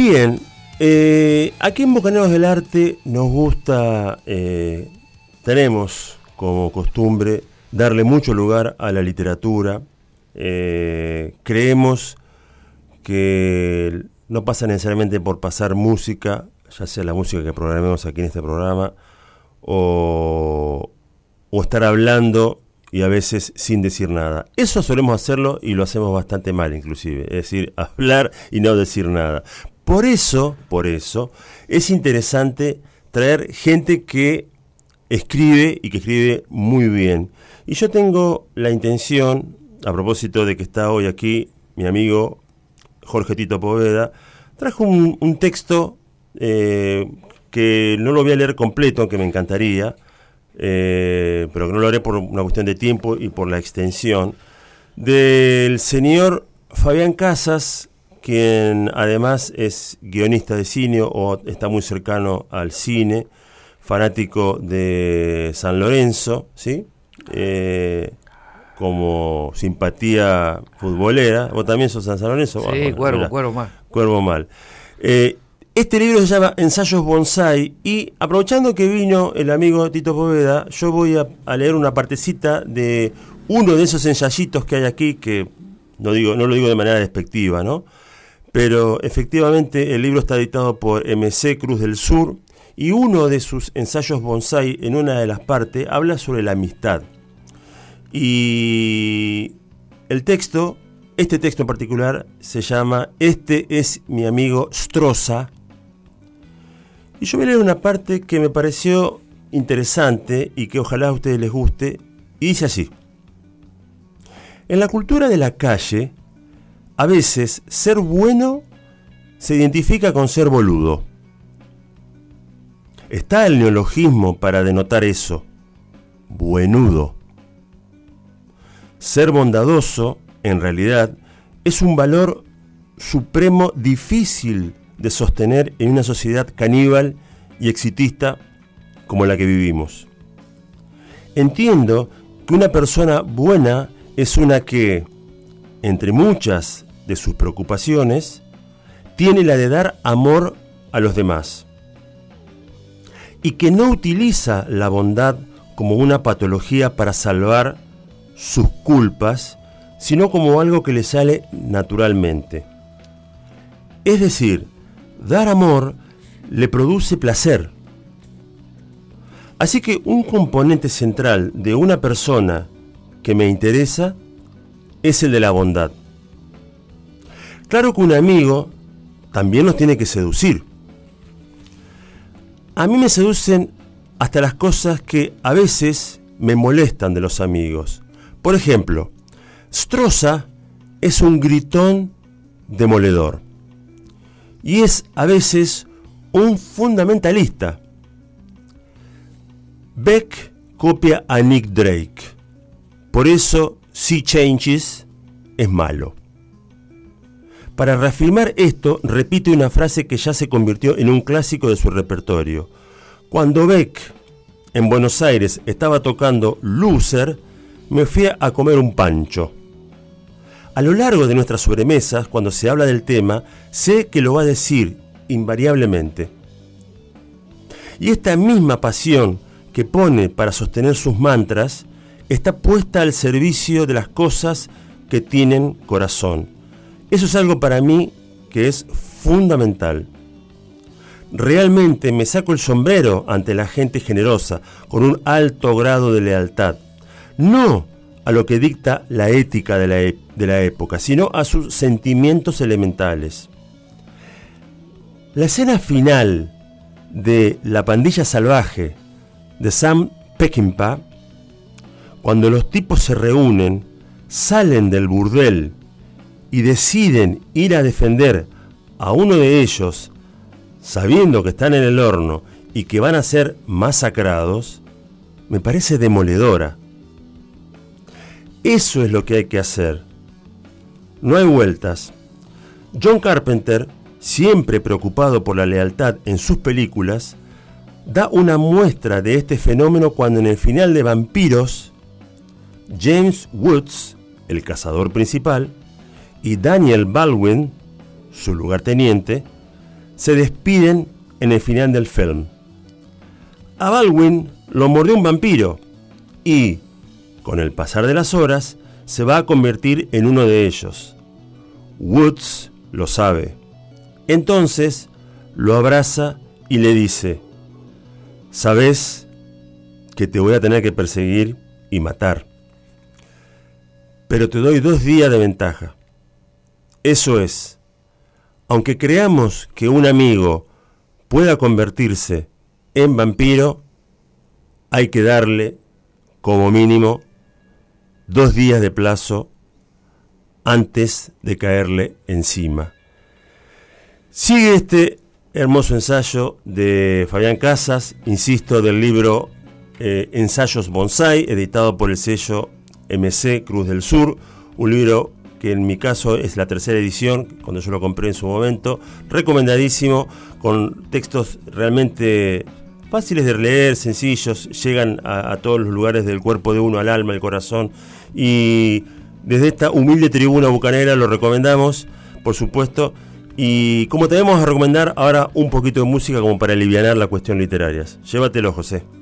Bien, eh, aquí en Bucaneros del Arte nos gusta, eh, tenemos como costumbre darle mucho lugar a la literatura. Eh, creemos que no pasa necesariamente por pasar música, ya sea la música que programemos aquí en este programa, o estar hablando y a veces sin decir nada. Eso solemos hacerlo y lo hacemos bastante mal inclusive, es decir, [laughs] hablar y no decir nada. Por eso, por eso, es interesante traer gente que escribe y que escribe muy bien. Y yo tengo la intención, a propósito de que está hoy aquí mi amigo Jorge Tito Poveda, trajo un, texto eh, que no lo voy a leer completo, aunque me encantaría, eh, pero que no lo haré por una cuestión de tiempo y por la extensión, del señor Fabián Casas, quien además es guionista de cine o está muy cercano al cine, fanático de San Lorenzo, ¿sí? Eh, como simpatía futbolera. ¿Vos también sos San Lorenzo? Sí, Bueno, cuervo, cuervo más. Cuervo mal. Eh, este libro se llama Ensayos Bonsai y aprovechando que vino el amigo Tito Poveda, yo voy a, a leer una partecita de uno de esos ensayitos que hay aquí, que no, digo, no lo digo de manera despectiva, ¿no? Pero efectivamente el libro está editado por MC Cruz del Sur y uno de sus ensayos bonsai en una de las partes habla sobre la amistad. Y el texto, este texto en particular, se llama Este es mi amigo Stroza. Y yo voy a leer una parte que me pareció interesante y que ojalá a ustedes les guste. Y dice así. En la cultura de la calle, a veces ser bueno se identifica con ser boludo. Está el neologismo para denotar eso. Buenudo. Ser bondadoso, en realidad, es un valor supremo difícil de sostener en una sociedad caníbal y exitista como la que vivimos. Entiendo que una persona buena es una que, entre muchas de sus preocupaciones, tiene la de dar amor a los demás y que no utiliza la bondad como una patología para salvar sus culpas, sino como algo que le sale naturalmente. Es decir, dar amor le produce placer. Así que un componente central de una persona que me interesa es el de la bondad. Claro que un amigo también nos tiene que seducir. A mí me seducen hasta las cosas que a veces me molestan de los amigos. Por ejemplo, Stroza es un gritón demoledor y es a veces un fundamentalista. Beck copia a Nick Drake. Por eso, Sea Changes es malo. Para reafirmar esto, repite una frase que ya se convirtió en un clásico de su repertorio. Cuando Beck en Buenos Aires estaba tocando Loser, me fui a comer un pancho. A lo largo de nuestras sobremesas, cuando se habla del tema, sé que lo va a decir invariablemente. Y esta misma pasión que pone para sostener sus mantras está puesta al servicio de las cosas que tienen corazón. Eso es algo para mí que es fundamental. Realmente me saco el sombrero ante la gente generosa, con un alto grado de lealtad. No a lo que dicta la ética de la, e- de la época, sino a sus sentimientos elementales. La escena final de La pandilla salvaje de Sam Peckinpah, cuando los tipos se reúnen, salen del burdel y deciden ir a defender a uno de ellos, sabiendo que están en el horno y que van a ser masacrados, me parece demoledora. Eso es lo que hay que hacer. No hay vueltas. John Carpenter, siempre preocupado por la lealtad en sus películas, da una muestra de este fenómeno cuando en el final de Vampiros, James Woods, el cazador principal, y Daniel Baldwin, su lugarteniente, se despiden en el final del film. A Baldwin lo mordió un vampiro y, con el pasar de las horas, se va a convertir en uno de ellos. Woods lo sabe. Entonces lo abraza y le dice, sabes que te voy a tener que perseguir y matar. Pero te doy dos días de ventaja. Eso es, aunque creamos que un amigo pueda convertirse en vampiro, hay que darle, como mínimo, dos días de plazo antes de caerle encima. Sigue este hermoso ensayo de Fabián Casas, insisto, del libro eh, Ensayos Bonsai, editado por el sello MC Cruz del Sur, un libro que en mi caso es la tercera edición, cuando yo lo compré en su momento, recomendadísimo, con textos realmente fáciles de leer, sencillos, llegan a, todos los lugares del cuerpo de uno, al alma, al corazón, y desde esta humilde tribuna bucanera lo recomendamos, por supuesto, y como te a recomendar ahora un poquito de música como para aliviar la cuestión literaria. Llévatelo, José.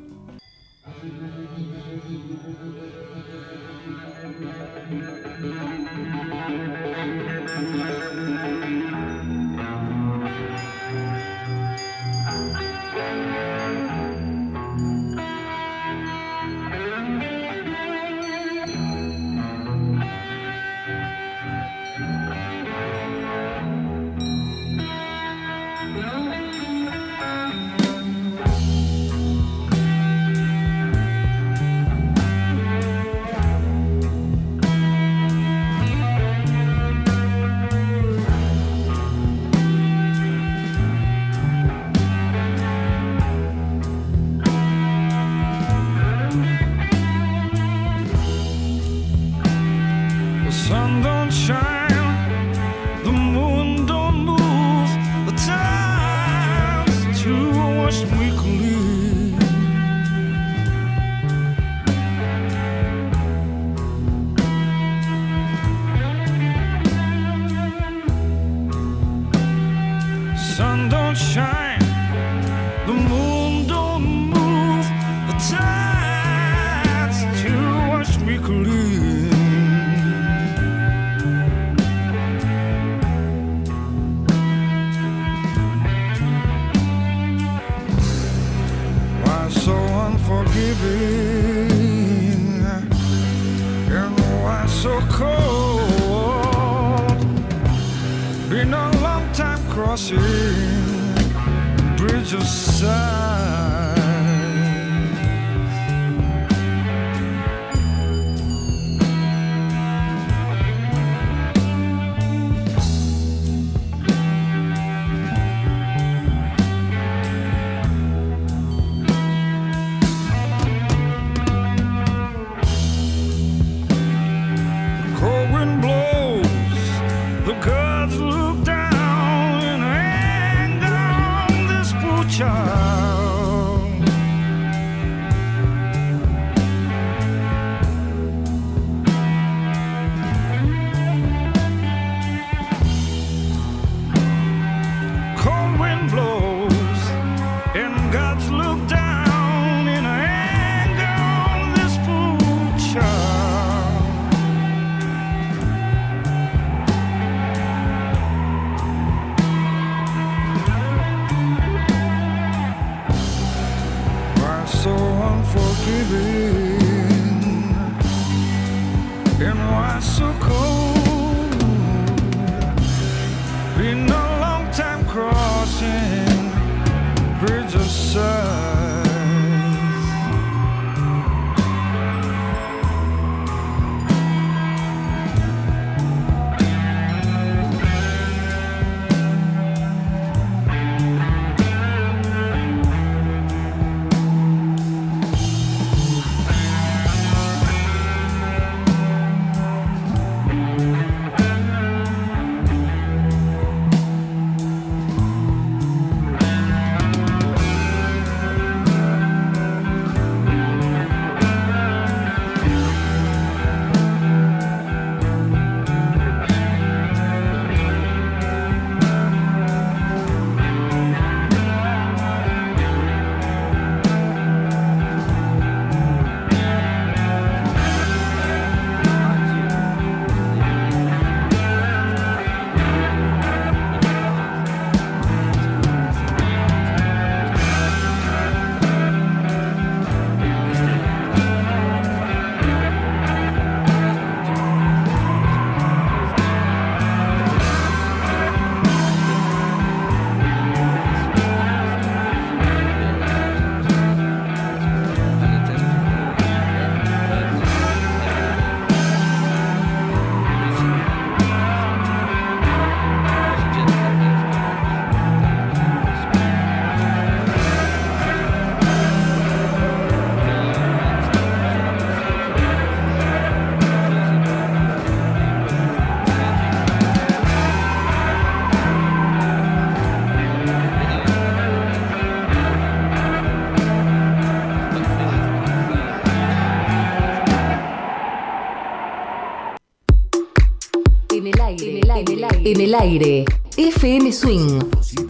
Aire, FM Swing,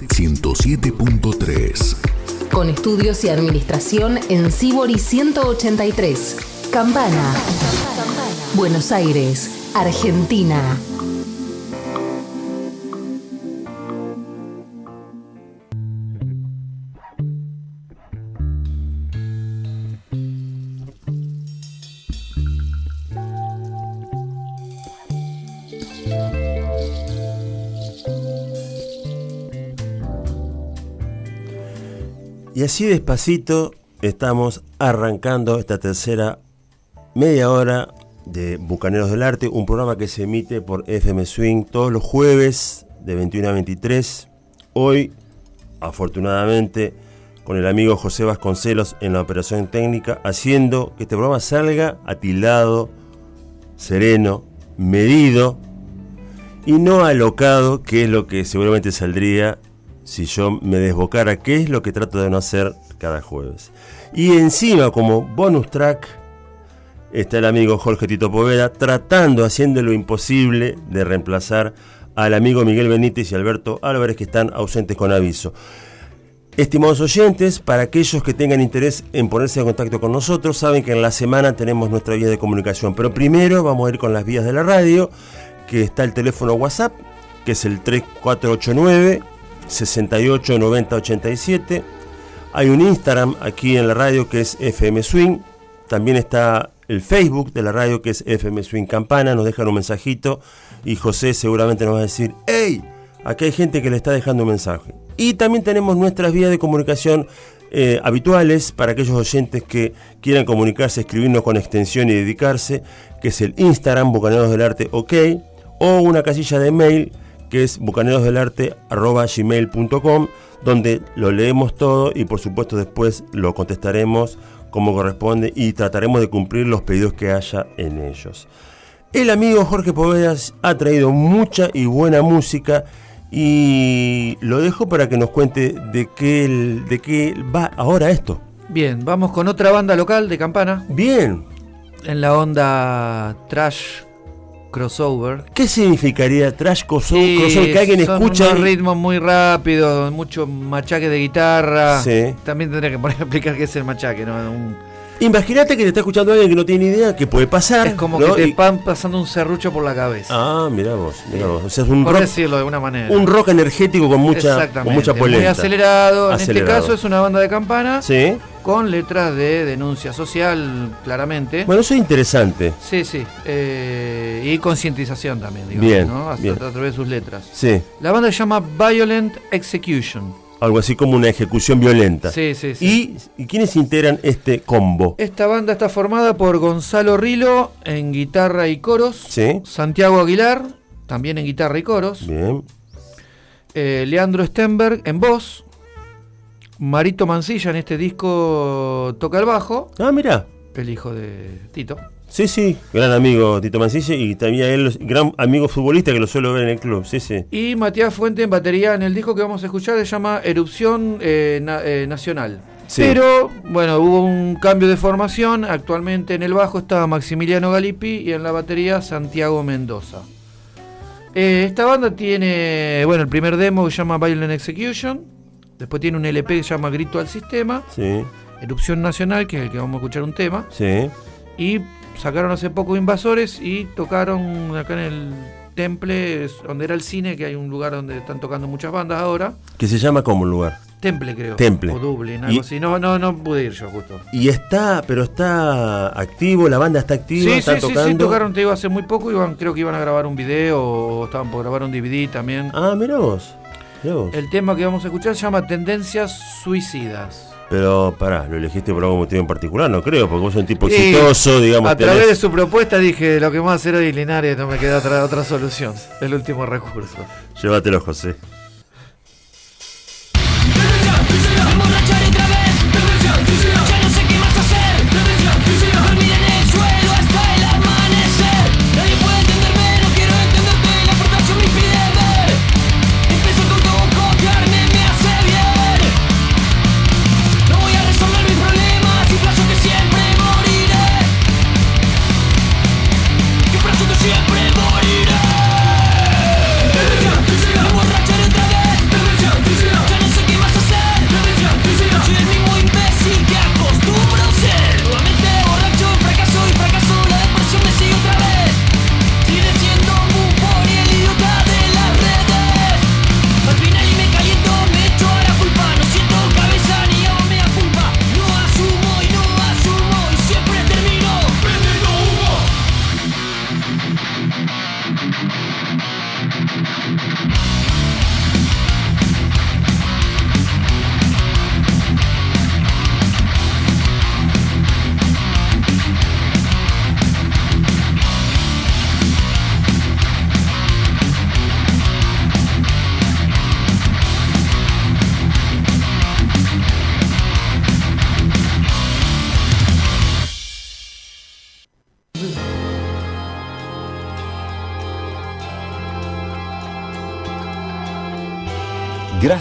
107.3. con estudios y administración en Sibori 183. Campana. Buenos Aires, Argentina. Así despacito estamos arrancando esta tercera media hora de Bucaneros del Arte, un programa que se emite por FM Swing todos los jueves de 21 a 23. Hoy, afortunadamente, con el amigo José Vasconcelos en la operación técnica, haciendo que este programa salga atildado, sereno, medido y no alocado, que es lo que seguramente saldría si yo me desbocara, que es lo que trato de no hacer cada jueves. Y encima, como bonus track, está el amigo Jorge Tito Poveda tratando, haciendo lo imposible de reemplazar al amigo Miguel Benítez y Alberto Álvarez que están ausentes con aviso. Estimados oyentes, para aquellos que tengan interés en ponerse en contacto con nosotros, saben que en la semana tenemos nuestra vía de comunicación, pero primero vamos a ir con las vías de la radio, que está el teléfono WhatsApp, que es el 3489 68 90 87. Hay un Instagram aquí en la radio que es FM Swing. También está el Facebook de la radio que es FM Swing Campana. Nos dejan un mensajito y José seguramente nos va a decir, ¡Hey! Aquí hay gente que le está dejando un mensaje. Y también tenemos nuestras vías de comunicación eh, habituales para aquellos oyentes que quieran comunicarse, escribirnos con extensión y dedicarse, que es el Instagram Bucaneros del Arte OK, o una casilla de mail que es bucanerosdelarte.gmail.com, donde lo leemos todo y por supuesto después lo contestaremos como corresponde y trataremos de cumplir los pedidos que haya en ellos. El amigo Jorge Povedas ha traído mucha y buena música y lo dejo para que nos cuente de qué, de qué va ahora esto. Bien, vamos con otra banda local de Campana, Bien, en la onda trash crossover. ¿qué significaría trash crossover? Sí, crossover? que alguien son escucha unos y- ritmos muy rápidos, mucho machaque de guitarra. Sí. También tendría que poner a [laughs] explicar qué es el machaque, ¿no? Un- Imagínate que te está escuchando alguien que no tiene ni idea que puede pasar. es como ¿no? que te Y- van pasando un serrucho por la cabeza. Ah, mira vos, mira vos. O sea, es un por rock, decirlo de alguna manera. un rock energético con mucha, con mucha polenta. Muy acelerado. En este caso es una banda de campana Sí. con letras de denuncia social, claramente. Bueno, eso es interesante. Sí, sí. eh, y concientización también, digamos, Bien, bien. a través de sus letras. Sí. La banda se llama Violent Execution. Algo así como una ejecución violenta. Sí, sí, sí. ¿Y, y quiénes integran este combo? Esta banda está formada por Gonzalo Rilo en guitarra y coros, Sí. Santiago Aguilar también en guitarra y coros, Bien. eh, Leandro Stenberg en voz, Marito Mancilla en este disco toca el bajo, Ah, mira. el hijo de Tito. Sí, sí. Gran amigo Tito Mancilla y también él, gran amigo futbolista que lo suelo ver en el club. Sí, sí. Y Matías Fuente en batería en el disco que vamos a escuchar se llama Erupción eh, Na- eh, Nacional. Sí. Pero, bueno, hubo un cambio de formación. Actualmente en el bajo está Maximiliano Galippi y en la batería Santiago Mendoza. Eh, esta banda tiene, bueno, el primer demo que se llama Violent Execution. Después tiene un LP que se llama Grito al Sistema. Sí, Erupción Nacional, que es el que vamos a escuchar un tema. sí. Y sacaron hace poco Invasores y tocaron acá en el Temple, donde era el cine, que hay un lugar donde están tocando muchas bandas ahora. Que se llama como un lugar. Temple, creo. Temple. O Dublin, Y- algo así. No, no, no pude ir yo justo. Y está, pero está activo, la banda está activa, Sí, está sí, sí, tocando. sí, tocaron, te digo, hace muy poco. Iban, creo que iban a grabar un video o estaban por grabar un DVD también. Ah, vos. mirá vos. El tema que vamos a escuchar se llama Tendencias Suicidas. Pero pará, lo elegiste por algún motivo en particular, no creo, porque vos sos un tipo exitoso, digamos. A través tenés- de su propuesta dije, lo que más hacer hoy Linares no me queda otra, otra solución. El último recurso. Llévatelo, José.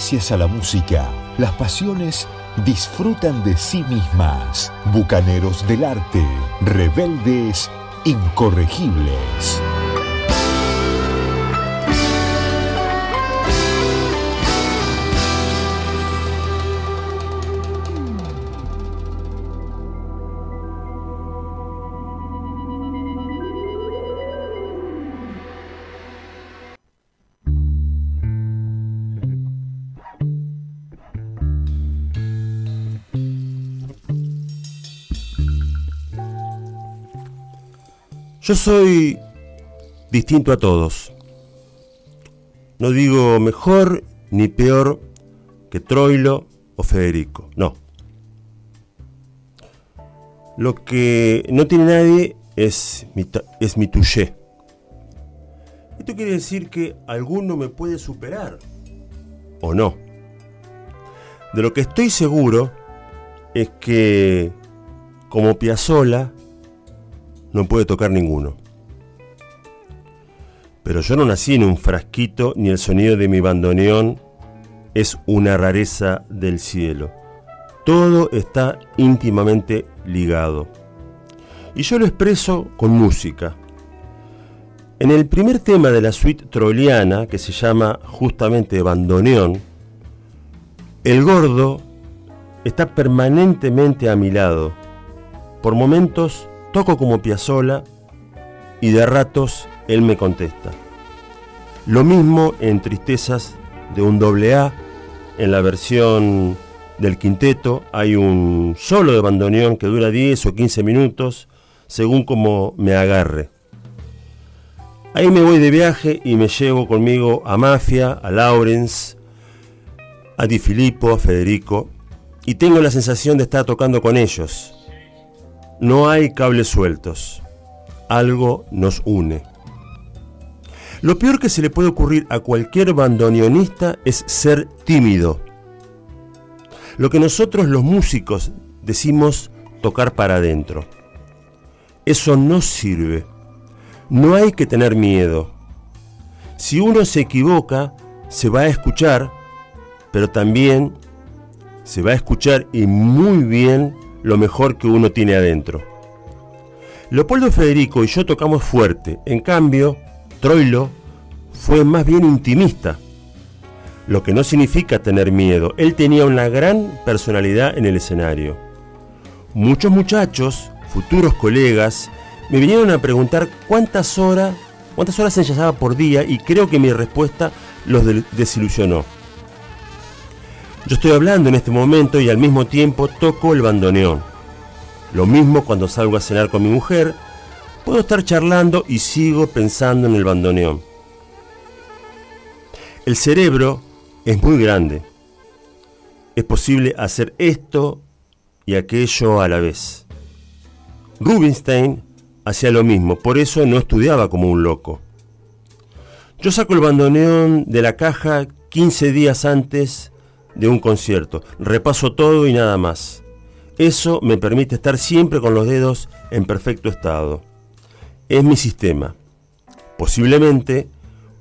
Gracias a la música, las pasiones disfrutan de sí mismas. Bucaneros del arte, rebeldes, incorregibles. Yo soy distinto a todos. No digo mejor ni peor que Troilo o Federico, no. Lo que no tiene nadie es mi, es mi touché. Esto quiere decir que alguno me puede superar, o no. De lo que estoy seguro es que, como Piazzolla, no puede tocar ninguno. Pero yo no nací en un frasquito ni el sonido de mi bandoneón es una rareza del cielo. Todo está íntimamente ligado. Y yo lo expreso con música. En el primer tema de la suite troliana, que se llama justamente Bandoneón, el gordo está permanentemente a mi lado. Por momentos toco como Piazzolla y de ratos él me contesta. Lo mismo en Tristezas de un doble A, en la versión del quinteto hay un solo de bandoneón que dura 10 o 15 minutos, según como me agarre. Ahí me voy de viaje y me llevo conmigo a Mafia, a Lawrence, a Di Filippo, a Federico, y tengo la sensación de estar tocando con ellos. No hay cables sueltos. Algo nos une. Lo peor que se le puede ocurrir a cualquier bandoneonista es ser tímido. Lo que nosotros los músicos decimos tocar para adentro. Eso no sirve. No hay que tener miedo. Si uno se equivoca, se va a escuchar, pero también se va a escuchar y muy bien lo mejor que uno tiene adentro. Leopoldo Federico y yo tocamos fuerte, en cambio, Troilo fue más bien intimista, lo que no significa tener miedo. Él tenía una gran personalidad en el escenario. Muchos muchachos, futuros colegas, me vinieron a preguntar cuántas horas, cuántas horas ensayaba por día y creo que mi respuesta los desilusionó. Yo estoy hablando en este momento y al mismo tiempo toco el bandoneón. Lo mismo cuando salgo a cenar con mi mujer, puedo estar charlando y sigo pensando en el bandoneón. El cerebro es muy grande. Es posible hacer esto y aquello a la vez. Rubinstein hacía lo mismo, por eso no estudiaba como un loco. Yo saco el bandoneón de la caja 15 días antes de un concierto, repaso todo y nada más. Eso me permite estar siempre con los dedos en perfecto estado. Es mi sistema. Posiblemente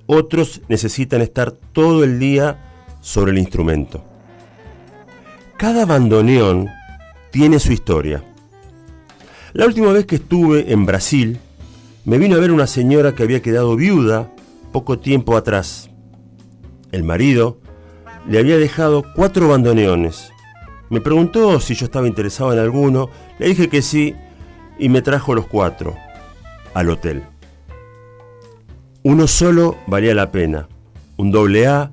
otros necesitan estar todo el día sobre el instrumento. Cada bandoneón tiene su historia. La última vez que estuve en Brasil, me vino a ver una señora que había quedado viuda poco tiempo atrás. El marido le había dejado cuatro bandoneones. Me preguntó si yo estaba interesado en alguno, le dije que sí y me trajo los cuatro al hotel. Uno solo valía la pena, un doble A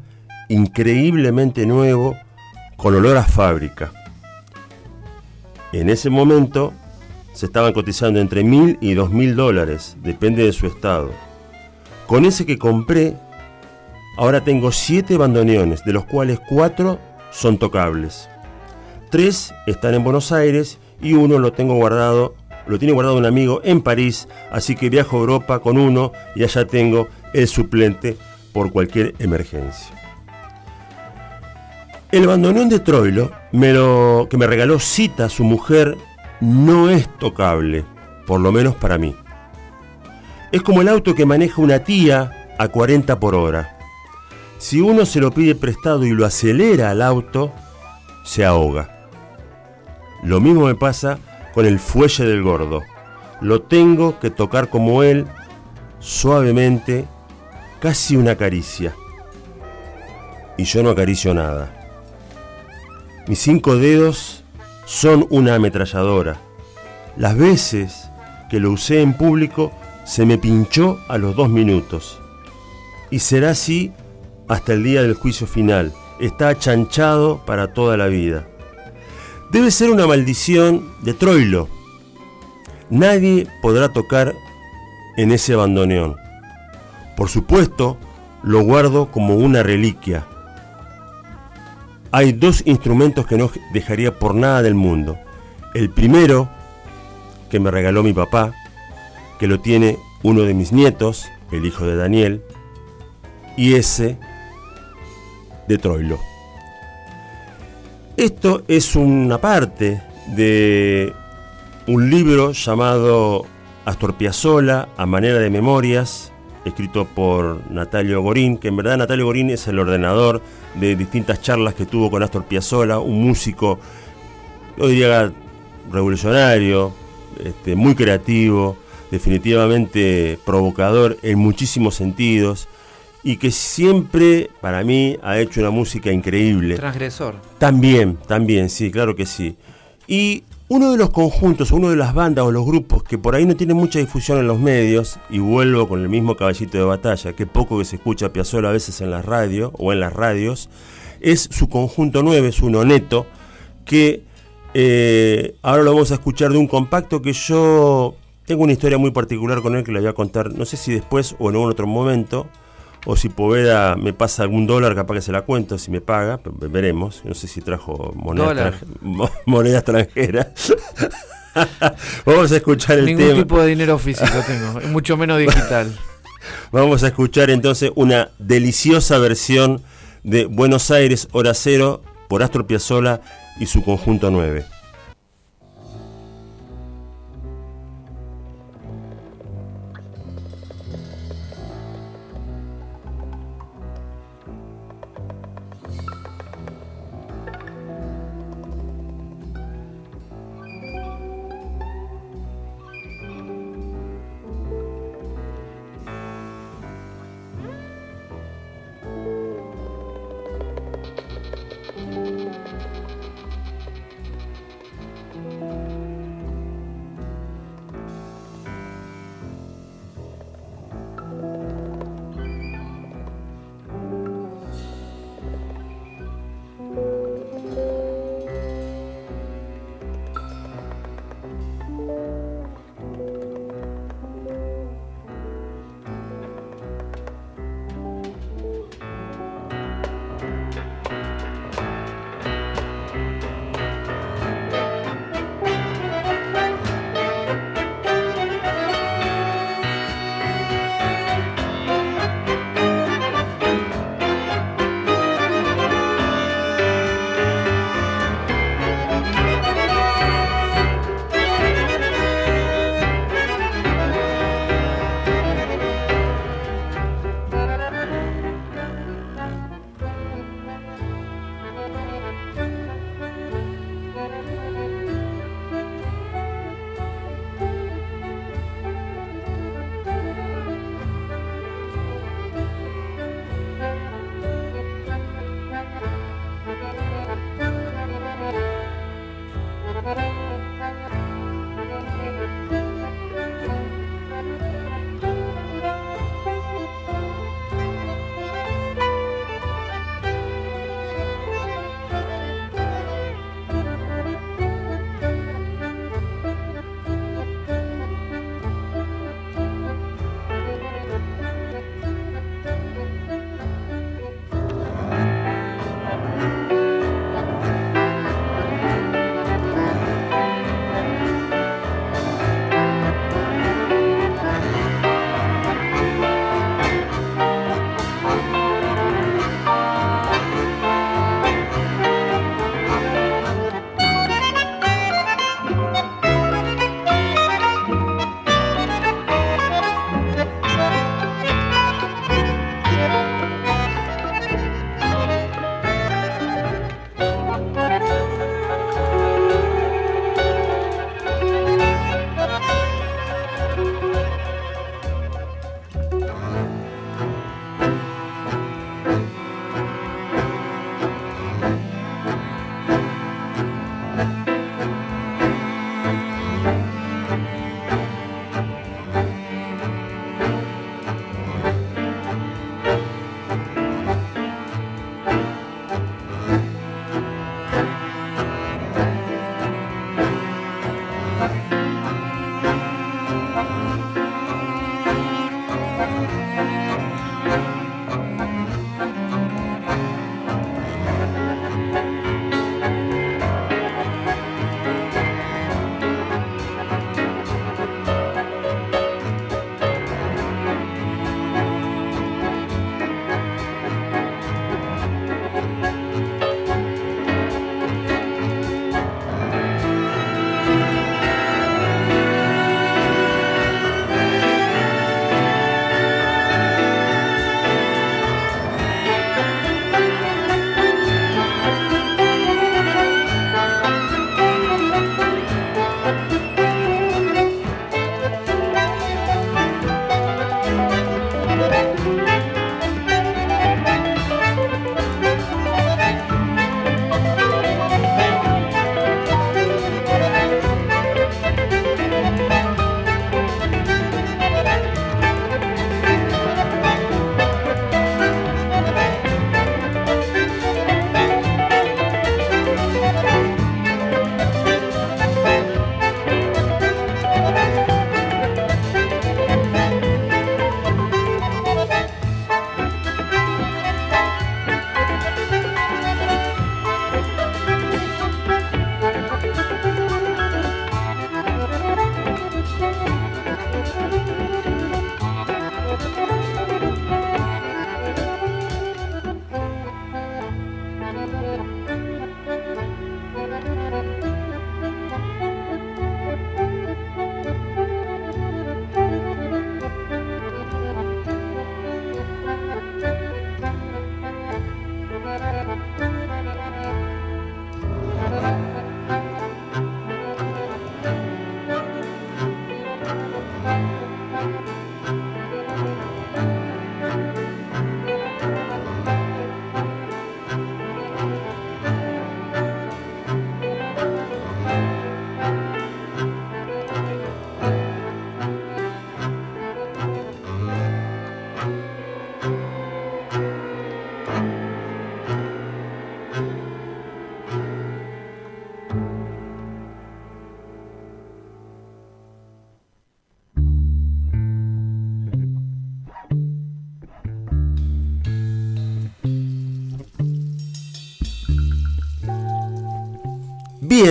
increíblemente nuevo con olor a fábrica. En ese momento se estaban cotizando entre mil y dos mil dólares, depende de su estado. Con ese que compré, ahora tengo siete bandoneones, de los cuales cuatro son tocables. Tres están en Buenos Aires y uno lo tengo guardado, lo tiene guardado un amigo en París, así que viajo a Europa con uno y allá tengo el suplente por cualquier emergencia. El bandoneón de Troilo, me lo, que me regaló Cita, su mujer, no es tocable, por lo menos para mí. Es como el auto que maneja una tía a 40 por hora. Si uno se lo pide prestado y lo acelera al auto, se ahoga. Lo mismo me pasa con el fuelle del gordo. Lo tengo que tocar como él, suavemente, casi una caricia. Y yo no acaricio nada. Mis cinco dedos son una ametralladora. Las veces que lo usé en público se me pinchó a los dos minutos. Y será así hasta el día del juicio final. Está achanchado para toda la vida. Debe ser una maldición de Troilo. Nadie podrá tocar en ese bandoneón. Por supuesto, lo guardo como una reliquia. Hay dos instrumentos que no dejaría por nada del mundo. El primero, que me regaló mi papá, que lo tiene uno de mis nietos, el hijo de Daniel, y ese de Troilo. Esto es una parte de un libro llamado Astor Piazzolla a manera de memorias, escrito por Natalio Gorín, que en verdad Natalio Gorín es el ordenador de distintas charlas que tuvo con Astor Piazzolla, un músico, yo diría revolucionario, este, muy creativo, definitivamente provocador en muchísimos sentidos y que siempre para mí ha hecho una música increíble. Transgresor. También, también, sí, claro que sí. Y uno de los conjuntos, uno de las bandas o los grupos que por ahí no tienen mucha difusión en los medios, y vuelvo con el mismo caballito de batalla, que poco que se escucha a Piazzolla a veces en la radio o en las radios, es su conjunto 9, su noneto, que eh, ahora lo vamos a escuchar de un compacto que yo tengo una historia muy particular con él que le voy a contar, no sé si después o en algún otro momento, o si Poveda me pasa algún dólar, capaz que se la cuento, si me paga, veremos. No sé si trajo moneda, [laughs] moneda extranjera. [laughs] Vamos a escuchar el Ningún tipo de dinero físico tengo, mucho menos digital. [laughs] Vamos a escuchar entonces una deliciosa versión de Buenos Aires, Hora Cero, por Astro Piazzolla y su conjunto 9.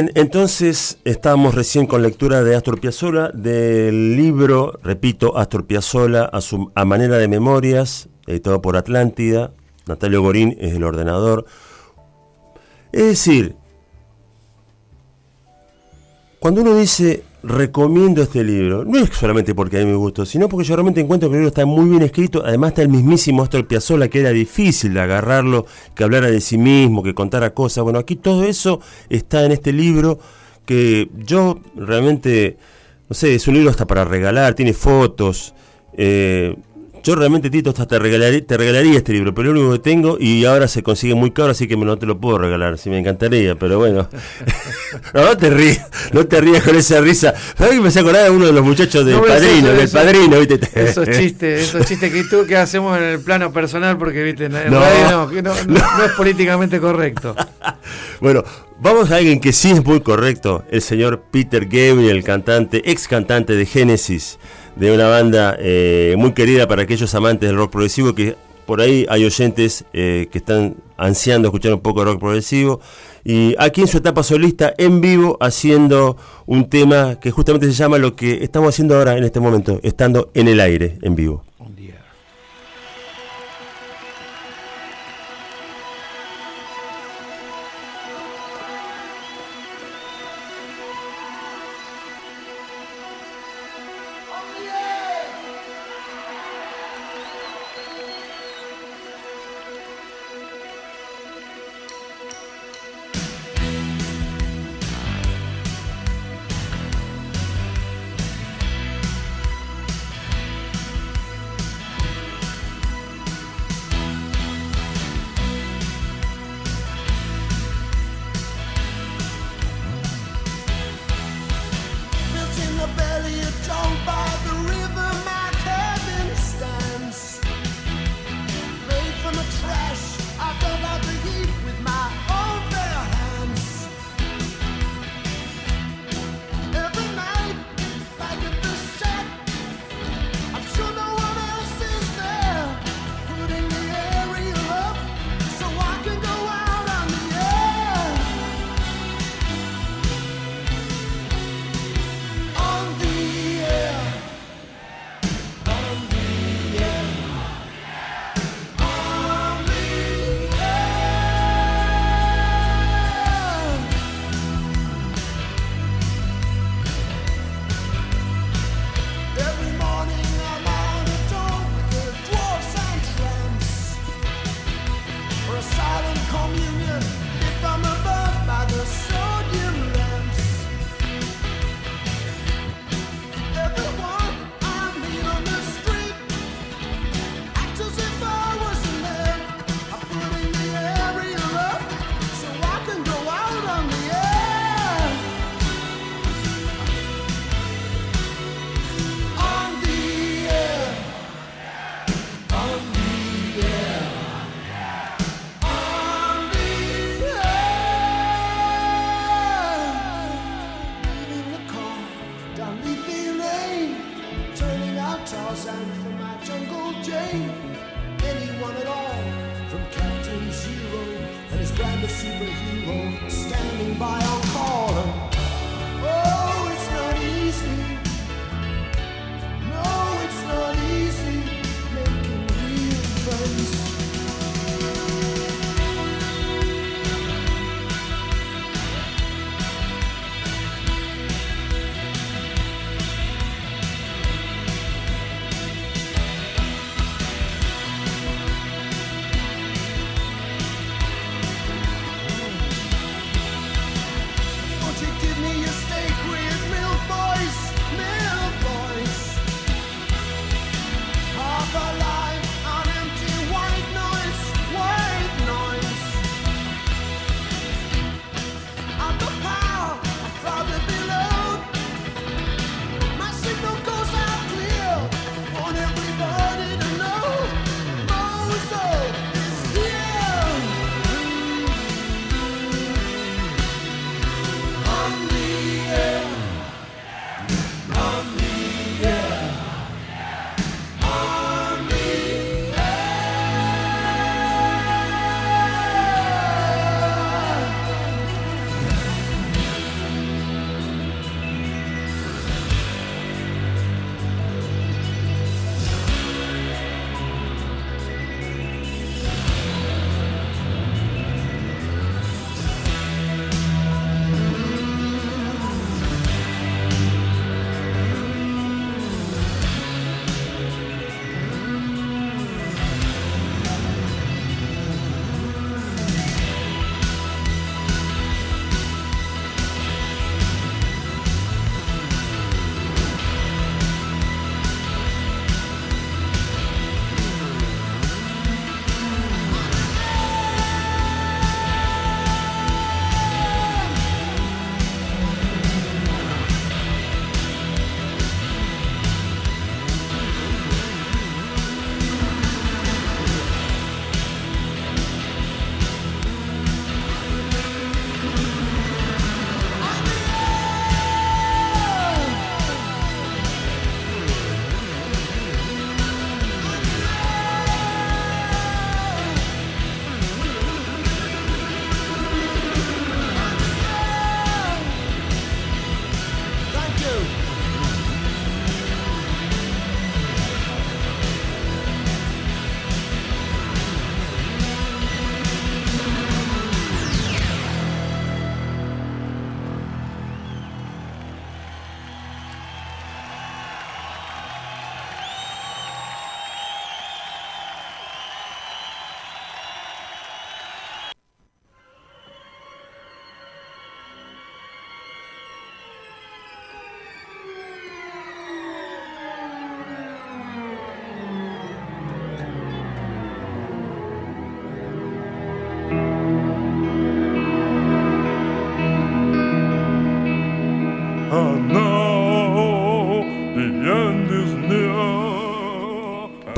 Bien, entonces estábamos recién con lectura de Astor Piazzolla del libro, repito, Astor Piazzolla a, a manera de memorias, editado por Atlántida. Natalio Gorín es el ordenador. Es decir, cuando uno dice recomiendo este libro, no es solamente porque a mí me gustó, sino porque yo realmente encuentro que el libro está muy bien escrito, además está el mismísimo Astor Piazzolla, que era difícil de agarrarlo, que hablara de sí mismo, que contara cosas, bueno, aquí todo eso está en este libro, que yo realmente, no sé, es un libro hasta para regalar, tiene fotos, eh, yo realmente, Tito, hasta te regalaría, te regalaría este libro, pero es lo único que tengo y ahora se consigue muy caro, así que no te lo puedo regalar, si me encantaría, pero bueno. [laughs] no, no te rías, no te rías con esa risa. ¿Sabes que me hace acordar de uno de los muchachos del No, eso- padrino, del eso- padrino, ¿viste? Esos [laughs] chistes, esos chistes que tú que hacemos en el plano personal, porque viste, en No. radio no, que no, no- [laughs] no es políticamente correcto. Bueno, vamos a alguien que sí es muy correcto, el señor Peter Gabriel, cantante, ex cantante de Genesis, de una banda eh, muy querida para aquellos amantes del rock progresivo, que por ahí hay oyentes eh, que están ansiando escuchar un poco de rock progresivo. Y aquí en su etapa solista, en vivo, haciendo un tema que justamente se llama lo que estamos haciendo ahora en este momento, estando en el aire, en vivo.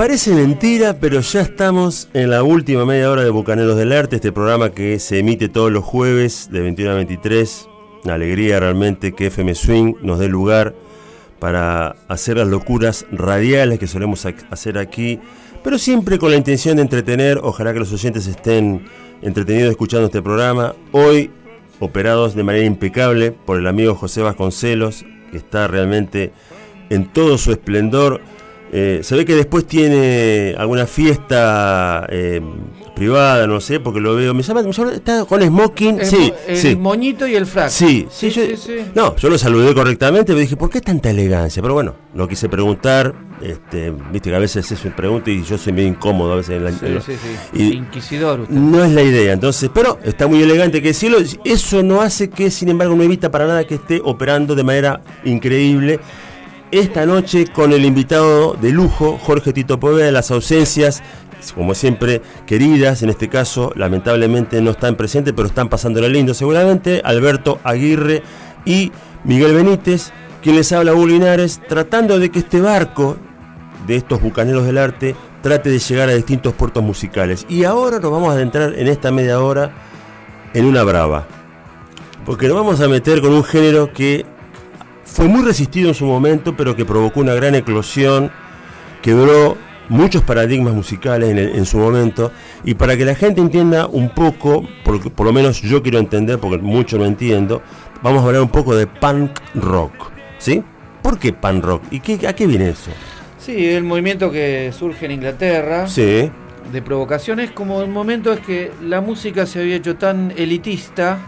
Parece mentira, pero ya estamos en la última media hora de Bucaneros del Arte, este programa que se emite todos los jueves de 21 a 23. Una alegría realmente que FM Swing nos dé lugar para hacer las locuras radiales que solemos ac- hacer aquí, pero siempre con la intención de entretener. Ojalá que los oyentes estén entretenidos escuchando este programa. Hoy, operados de manera impecable por el amigo José Vasconcelos, que está realmente en todo su esplendor. Eh, se ve que después tiene alguna fiesta eh, privada, no sé, porque lo veo. Me llama, me llama- está con smoking. El, sí, el sí. moñito y el frac. Sí, sí, sí, yo, sí. No, yo lo saludé correctamente, pero dije, ¿por qué tanta elegancia? Pero bueno, no quise preguntar. Este, Viste que a veces eso me pregunta y yo soy medio incómodo a veces en la Sí, en sí, sí. y- Inquisidor usted. no es la idea, entonces, pero está muy elegante que decirlo. Eso no hace que, sin embargo, no evita para nada que esté operando de manera increíble. Esta noche con el invitado de lujo, Jorge Tito Poveda, las ausencias, como siempre, queridas, en este caso, lamentablemente no están presentes, pero están pasándola lindo seguramente, Alberto Aguirre y Miguel Benítez, quien les habla Hugo Linares, tratando de que este barco de estos bucaneros del arte trate de llegar a distintos puertos musicales. Y ahora nos vamos a adentrar en esta media hora en una brava. Porque nos vamos a meter con un género que fue muy resistido en su momento, pero que provocó una gran eclosión, quebró muchos paradigmas musicales en, el- en su momento. Y para que la gente entienda un poco, porque por lo menos yo quiero entender, porque mucho no entiendo, vamos a hablar un poco de punk rock. ¿Sí? ¿Por qué punk rock? ¿Y qué, a qué viene eso? Sí, el movimiento que surge en Inglaterra Sí. de provocaciones, como el momento es que la música se había hecho tan elitista,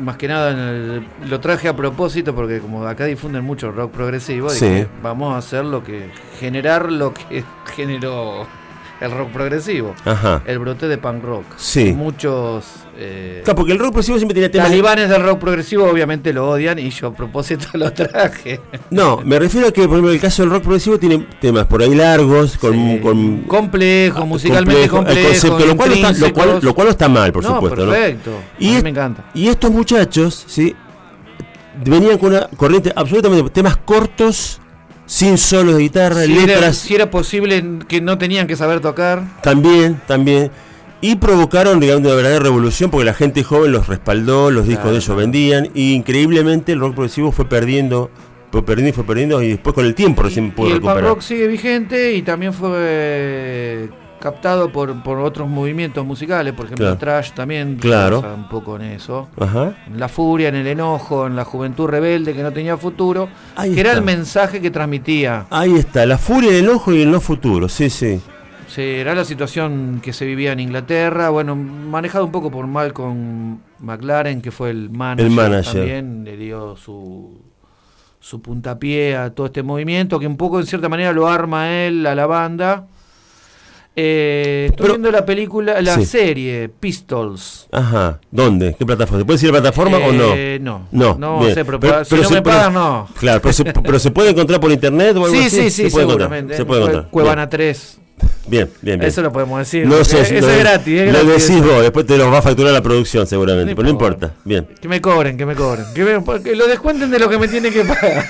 más que nada en el- lo traje a propósito porque como acá difunden mucho rock progresivo, Sí. dije, vamos a hacer lo que generar lo que [laughs] generó el rock progresivo, Ajá. el brote de punk rock. Sí. Muchos eh, Claro, porque el rock progresivo siempre tiene temas. talibanes del rock progresivo obviamente lo odian y yo a propósito lo traje. No, me refiero a que, por ejemplo, el caso del rock progresivo tiene temas por ahí largos, con. Sí. con complejo, musicalmente complejo, el concepto, lo, cual no está, lo, cual, intrínsecos. lo cual no está mal, por no, supuesto. ¿no? perfecto. Y a mí es- me encanta. Y estos muchachos, ¿sí? Venían con una corriente absolutamente. temas cortos, sin solos de guitarra, Si era, letras. si era posible que no tenían que saber tocar. También, también. Y provocaron, digamos, una verdadera revolución porque la gente joven los respaldó, los discos Claro, de ellos claro. vendían. Y increíblemente el rock progresivo fue perdiendo, fue perdiendo y fue perdiendo. Y después con el tiempo recién y, pudo y el recuperar. rock sigue vigente y también fue captado por, por otros movimientos musicales, por ejemplo, Claro. el trash también Claro. un poco en eso. Ajá. En la furia, en el enojo, en la juventud rebelde que no tenía futuro, Ahí que era el mensaje que transmitía. Ahí está, la furia del ojo y el no futuro, sí, sí. Sí, era la situación que se vivía en Inglaterra, bueno, manejado un poco por Malcolm McLaren, que fue el manager, El manager. también, le dio su, su puntapié a todo este movimiento, que un poco en cierta manera lo arma él, a la banda. Eh, estoy Pero- viendo la película, la Sí. serie Pistols. Ajá, ¿dónde? ¿Qué plataforma? ¿Se puede decir la plataforma o no? Eh, no, No, no bien. sé, pero, pa- si no se me pagan, no. Claro, pero se, pero se puede encontrar por internet o algo Sí, así. sí, sí, se puede encontrar. Se puede encontrar. Cuevana 3. Bien, bien, bien. Eso lo podemos decir. no sé, eso es gratis, es Lo gratis decís eso. vos, después te lo va a facturar la producción seguramente, No pero no importa. importa. Bien. Que me cobren, que me cobren. Que, me- que lo descuenten de lo que me tienen que pagar.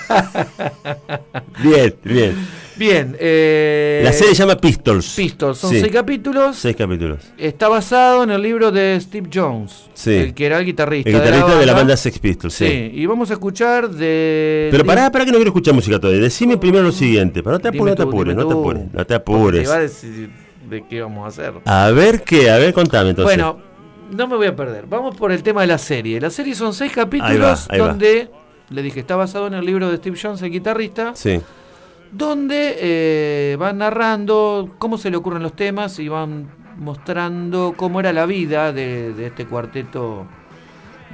Bien, bien. Bien. eh, La serie se llama Pistols. Pistols. Son Sí. seis capítulos. Seis capítulos. Está basado en el libro de Steve Jones. Sí. El que era el guitarrista. El guitarrista de la banda Sex Pistols, Sí. sí. Y vamos a escuchar de. Pero pará, pará que no quiero escuchar música todavía. Decime primero lo siguiente. Pero no te apures, no te apures, no te apures. No te Porque apures. Te va a decir de qué vamos a hacer. A ver qué, a ver, contame entonces. Bueno, no me voy a perder. Vamos por el tema de la serie. La serie son seis Ahí va, capítulos va. donde, le dije, está basado en el libro de Steve Jones, el guitarrista, Sí. Donde eh, van narrando cómo se le ocurren los temas y van mostrando cómo era la vida de, de este cuarteto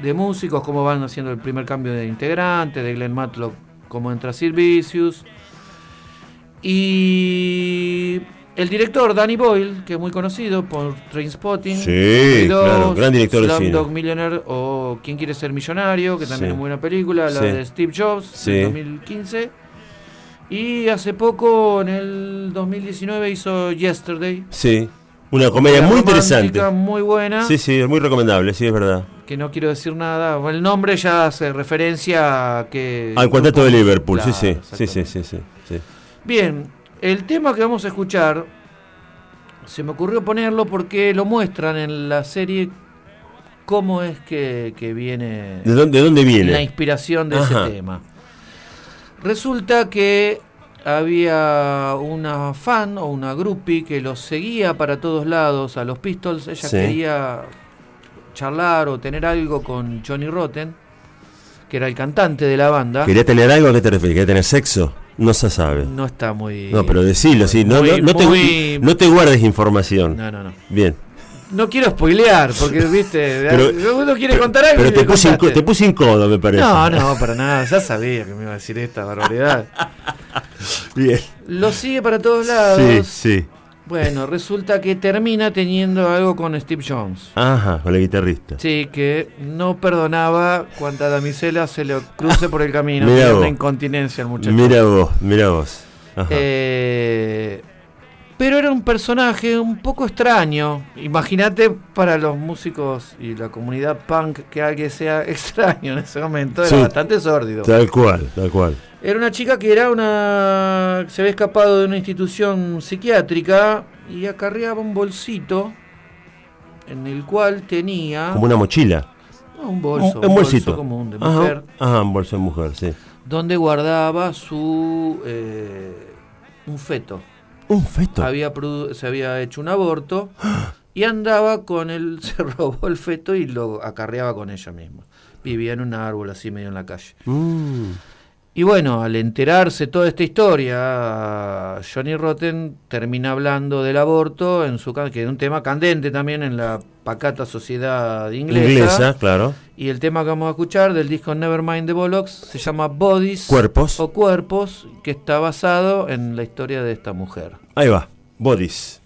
de músicos, cómo van haciendo el primer cambio de integrante, de Glenn Matlock, cómo entra Sid Vicious. Y el director Danny Boyle, que es muy conocido por Trainspotting, Sí, claro, gran director de cine. Slumdog Millionaire o Quién quiere ser millonario, que también Sí. es muy buena película, la Sí. de Steve Jobs, Sí. del 2015. Y hace poco, en el 2019, hizo Yesterday. Sí. Una comedia muy interesante. Muy buena. Sí, sí, es muy recomendable, sí, es verdad. Que no quiero decir nada. El nombre ya hace referencia a que. Al cuarteto de Liverpool, Claro, sí, sí, sí, sí, sí. Bien. El tema que vamos a escuchar, se me ocurrió ponerlo porque lo muestran en la serie cómo es que, que viene ¿De dónde, de dónde la viene? inspiración de Ajá. ese tema. Resulta que había una fan o una groupie que los seguía para todos lados a los Pistols. Ella Sí. quería charlar o tener algo con Johnny Rotten, que era el cantante de la banda. ¿Quería tener algo? ¿A qué te refieres? ¿Quería tener sexo? No se sabe. No está muy. No, pero decilo, sí. No, muy- no, no te, muy- no te guardes información. No, no, no. Bien. No quiero spoilear, porque, viste, Pero- uno quiere contar algo. Pero y te puse, te puse incómodo, me parece. No, no, para nada. Ya sabía que me iba a decir esta barbaridad. [laughs] Bien. Lo sigue para todos lados. Sí, sí. Bueno, resulta que termina teniendo algo con Steve Jones. Ajá, con la guitarrista. Sí, que no perdonaba cuanta damisela se le cruce por el camino. [laughs] Vos. una incontinencia el muchacho. Mira vos, mira vos. Ajá. Eh, pero era un personaje un poco extraño. Imagínate para los músicos y la comunidad punk que alguien sea [laughs] extraño en ese momento. Era Sí. bastante sórdido. Tal cual, tal cual. Era una chica que era una. se había escapado de una institución psiquiátrica y acarreaba un bolsito en el cual tenía. Como una mochila. no, un bolso. un, un bolsito. bolso común de Ajá, mujer. Ajá, un bolso de mujer, sí. Donde guardaba su. eh, un feto. Un feto. Había se había hecho un aborto y andaba con él. [laughs] Se robó el feto y lo acarreaba con ella misma. Vivía en un árbol así medio en la calle. Mm. Y bueno, al enterarse toda esta historia, Johnny Rotten termina hablando del aborto en su que es un tema candente también en la pacata sociedad inglesa. Inglesa, claro. Y el tema que vamos a escuchar del disco Nevermind the Bollocks se llama Bodies Cuerpos. o Cuerpos, que está basado en la historia de esta mujer. Ahí va. Bodies.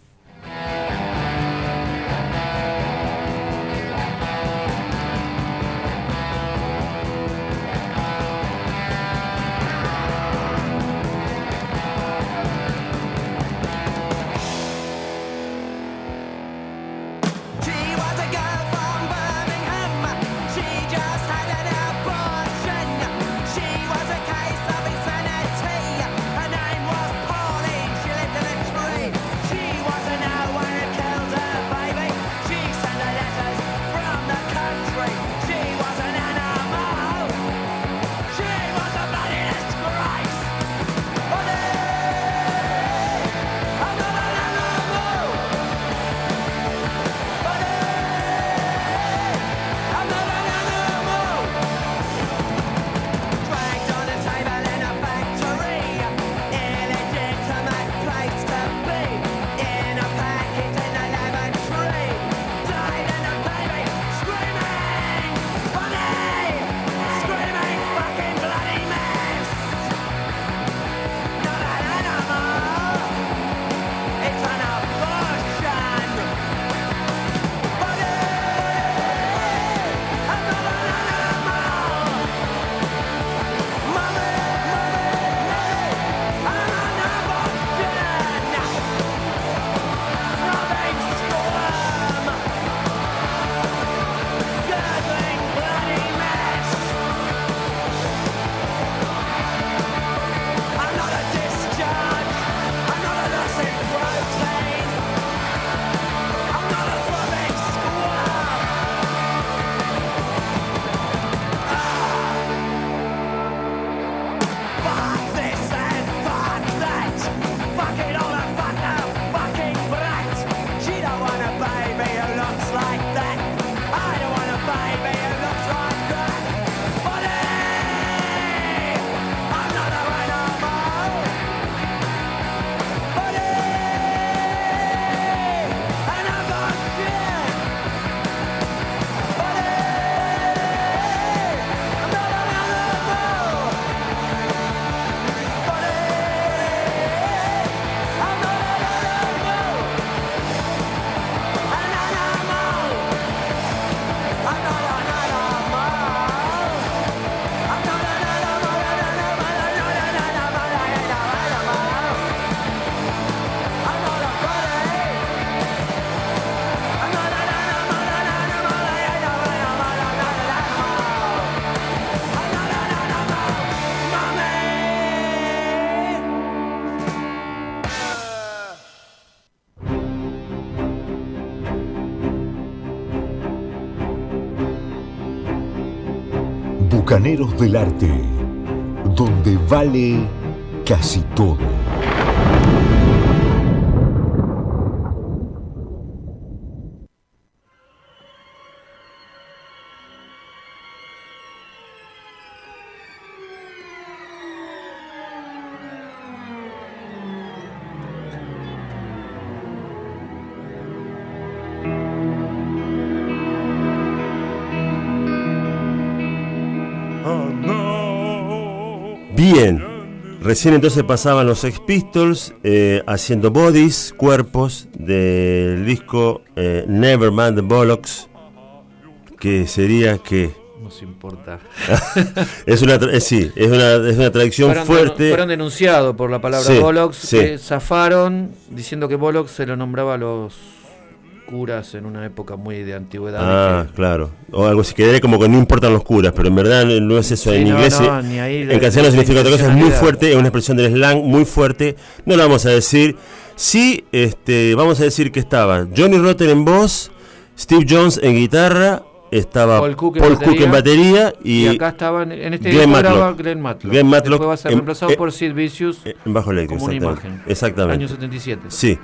Del Arte, donde vale casi todo. Recién entonces pasaban los Sex Pistols eh, haciendo bodies, cuerpos del disco eh, Never Mind the Bollocks, que sería que Nos importa. [laughs] es una eh, sí, es una, es una traducción Fueron, fuerte. fueron denunciados por la palabra Sí, Bollocks, sí. que zafaron diciendo que Bollocks se lo nombraba a los curas en una época muy de antigüedad. Ah, que- claro. O algo así, quedaría como que no importan los curas, pero en verdad no es eso. Sí, en no, inglés, no, ni ahí en la- castellano la significa otra cosa, es muy fuerte, es una expresión del slang muy fuerte. No la vamos a decir. Sí, este, vamos a decir que estaba Johnny Rotten en voz, Steve Jones en guitarra, estaba Paul Cook en Paul batería, Cook en batería y, Y, acá estaban, en este Glenn Matlock. Glenn Matlock. Glenn Matlock Después va a ser en- reemplazado eh, por Sid Vicious eh, en bajo eléctrico. como una exactamente. imagen. Exactamente. Año 77. Sí.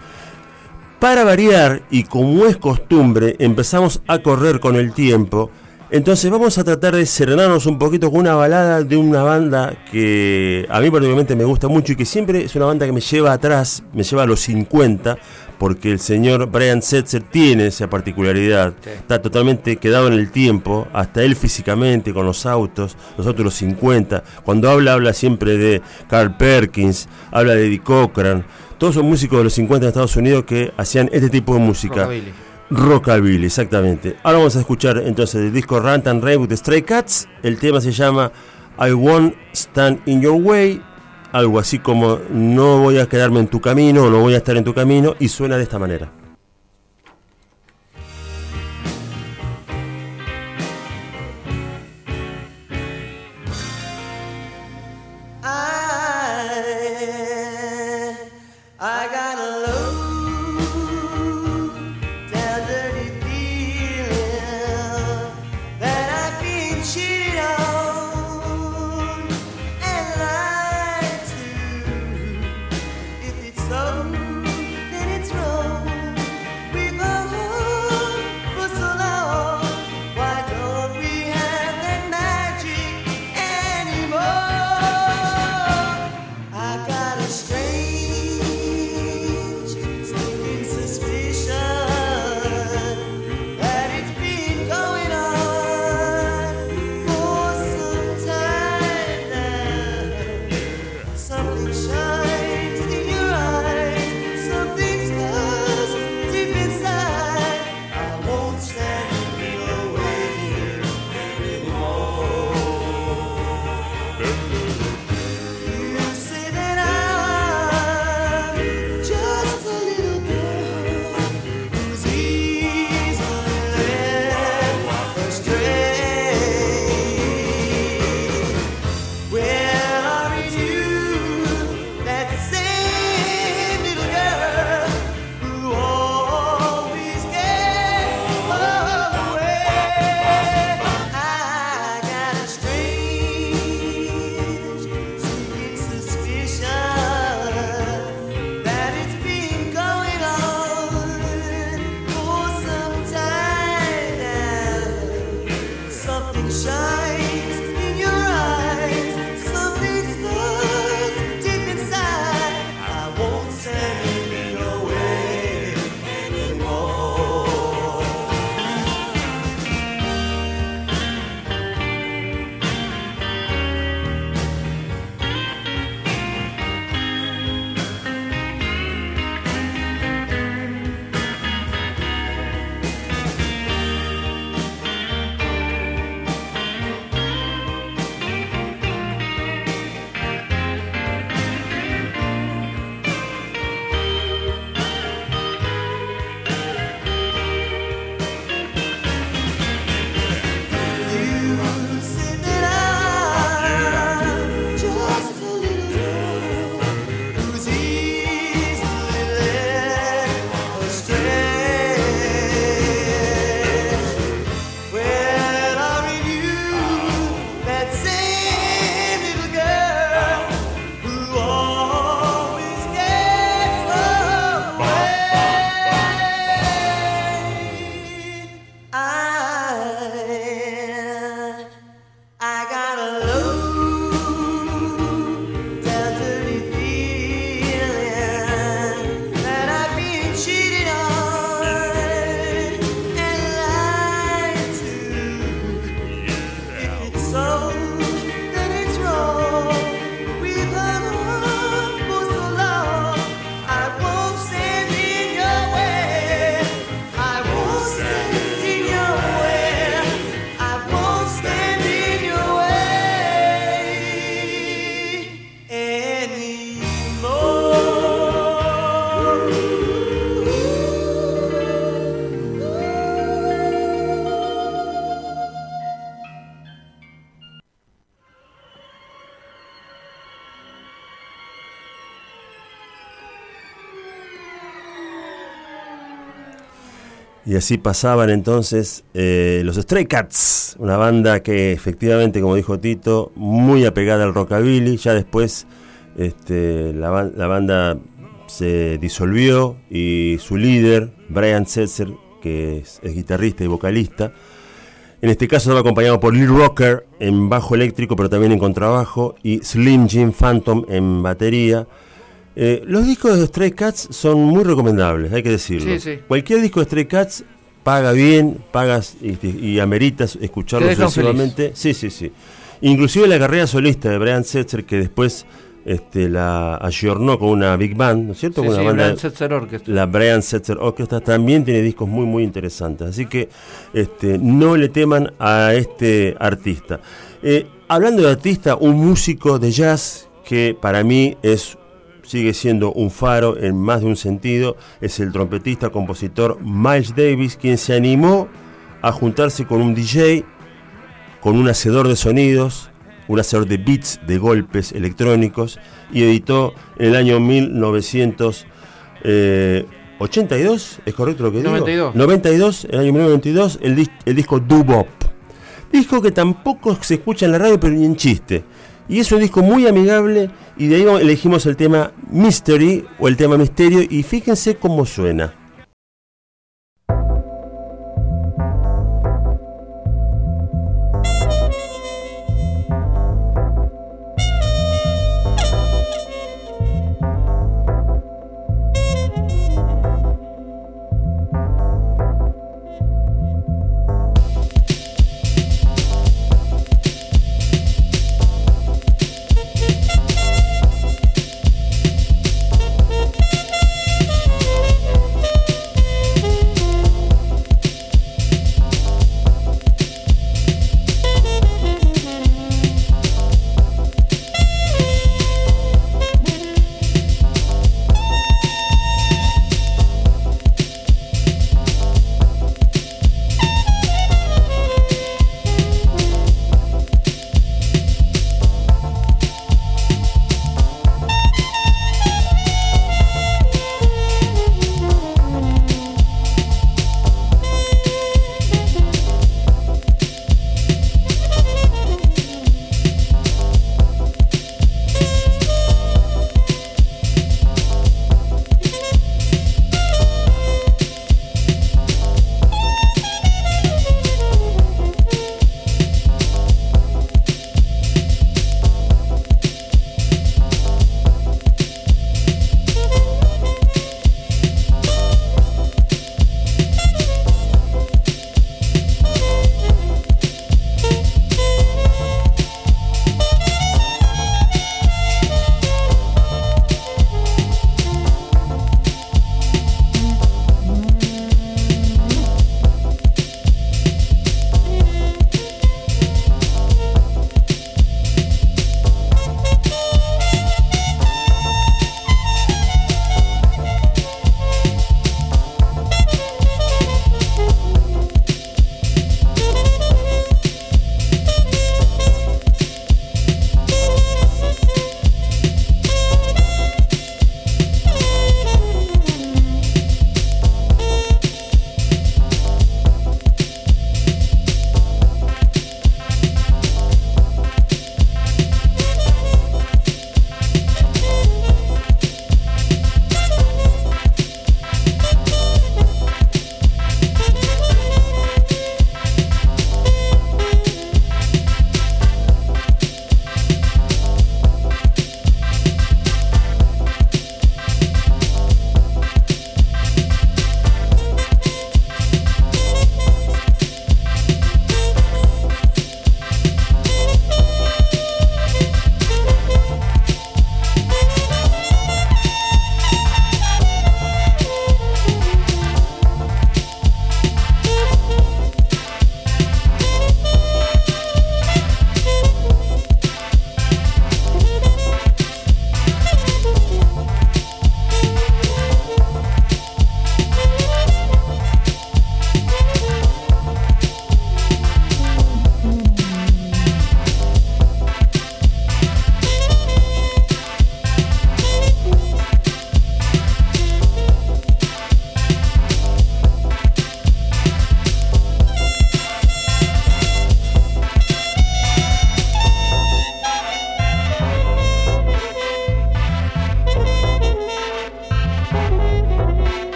Para variar, y como es costumbre, empezamos a correr con el tiempo. Entonces vamos a tratar de serenarnos un poquito con una balada de una banda que a mí particularmente me gusta mucho y que siempre es una banda que me lleva atrás, me lleva a los 50, porque el señor Brian Setzer tiene esa particularidad. Sí. Está totalmente quedado en el tiempo, hasta él físicamente, con los autos, los autos de los 50. Cuando habla, habla siempre de Carl Perkins, habla de Eddie Cochran. Todos son músicos de los 50 en Estados Unidos que hacían este tipo de música. Rockabilly. Rockabilly, exactamente. Ahora vamos a escuchar entonces el disco Rant and Rave the Stray Cats. El tema se llama I Won't Stand in Your Way. Algo así como no voy a quedarme en tu camino no voy a estar en tu camino. Y suena de esta manera. Y así pasaban entonces eh, los Stray Cats, una banda que efectivamente, como dijo Tito, muy apegada al rockabilly. Ya después este, la, ba- la banda se disolvió y su líder, Brian Setzer, que es, es guitarrista y vocalista, en este caso estaba acompañado por Lee Rocker en bajo eléctrico, pero también en contrabajo, y Slim Jim Phantom en batería. Eh, los discos de Stray Cats son muy recomendables, hay que decirlo. Sí, sí. Cualquier disco de Stray Cats paga bien, pagas y, y ameritas escucharlo sucesivamente. Sí, sí, sí. Inclusive la carrera solista de Brian Setzer, que después este, la ayornó con una big band, ¿no es cierto? Sí, Con sí, una banda Brian Setzer Orchestra. la Brian Setzer Orchestra también tiene discos muy muy interesantes, así que este, no le teman a este artista. Eh, hablando de artista, un músico de jazz que para mí es sigue siendo un faro en más de un sentido, es el trompetista, compositor Miles Davis, quien se animó a juntarse con un DJ, con un hacedor de sonidos, un hacedor de beats, de golpes electrónicos, y editó en el año 1982, ¿es correcto lo que digo? 92. 92, en el año 1992, el, dis- el disco Dubop. Disco que tampoco se escucha en la radio, pero ni en chiste. Y es un disco muy amigable y de ahí elegimos el tema Mystery o el tema Misterio y fíjense cómo suena.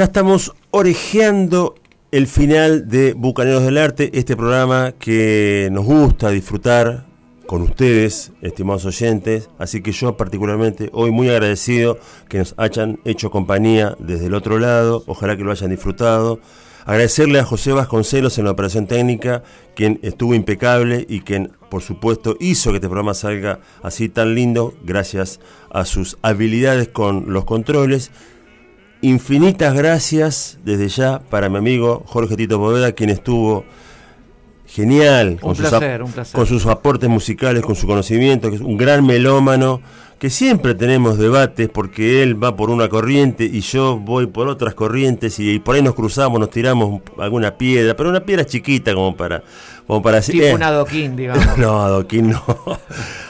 Ya estamos orejeando el final de Bucaneros del Arte, este programa que nos gusta disfrutar con ustedes, estimados oyentes. Así que yo particularmente hoy muy agradecido que nos hayan hecho compañía desde el otro lado. Ojalá que lo hayan disfrutado. Agradecerle a José Vasconcelos en la operación técnica, quien estuvo impecable y quien, por supuesto, hizo que este programa salga así tan lindo, gracias a sus habilidades con los controles. Infinitas gracias desde ya para mi amigo Jorge Tito Poveda, quien estuvo genial con, sus, con sus aportes musicales, con su conocimiento, que es un gran melómano, que siempre tenemos debates porque él va por una corriente y yo voy por otras corrientes y, por ahí nos cruzamos, nos tiramos alguna piedra, pero una piedra chiquita como para... Como para así- Tipo eh, un adoquín, digamos. [laughs] no, Adoquín no. [laughs]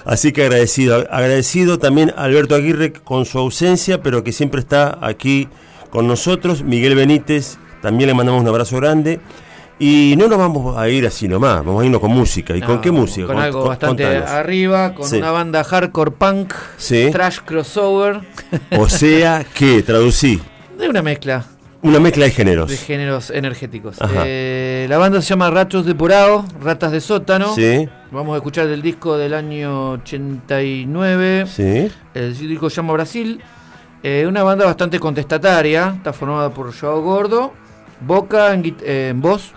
Así que agradecido. Agradecido también a Alberto Aguirre con su ausencia, pero que siempre está aquí con nosotros. Miguel Benítez, también le mandamos un abrazo grande. Y no nos vamos a ir así nomás, vamos a irnos con música. ¿Y con qué música? Con Con- algo con- bastante contanos. arriba, con Sí. una banda hardcore punk, Sí. trash crossover, O sea, [laughs] que traducí, de una mezcla una mezcla de géneros. de géneros energéticos. Eh, la banda se llama Ratos Depurados, Ratas de Sótano. Sí, Vamos a escuchar del disco del año 89. sí. El disco se llama Brasil. Eh, una banda bastante contestataria. Está formada por Joao Gordo, Boca en, eh, en voz,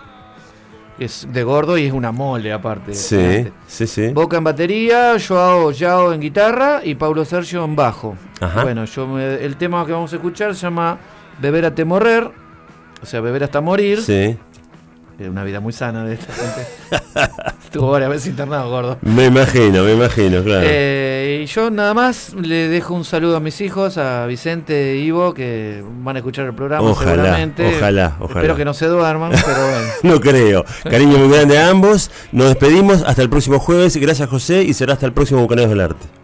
es de Gordo y es una mole aparte. Sí, gigante. sí, sí. Boca en batería, Joao Yao en guitarra y Paulo Sergio en bajo. Ajá. Bueno, yo me- el tema que vamos a escuchar se llama Beber hasta morrer, o sea, beber hasta morir. Sí. Es una vida muy sana de esta gente. [laughs] Estuvo varias veces internado, gordo. Me imagino, me imagino, claro. Eh, y yo nada más le dejo un saludo a mis hijos, a Vicente e Ivo, que van a escuchar el programa Ojalá, seguramente. ojalá, ojalá. Espero que no se duerman, pero bueno. [laughs] No creo. Cariño muy grande a ambos. Nos despedimos hasta el próximo jueves. Gracias, José, y será hasta el próximo Bucaneros del Arte.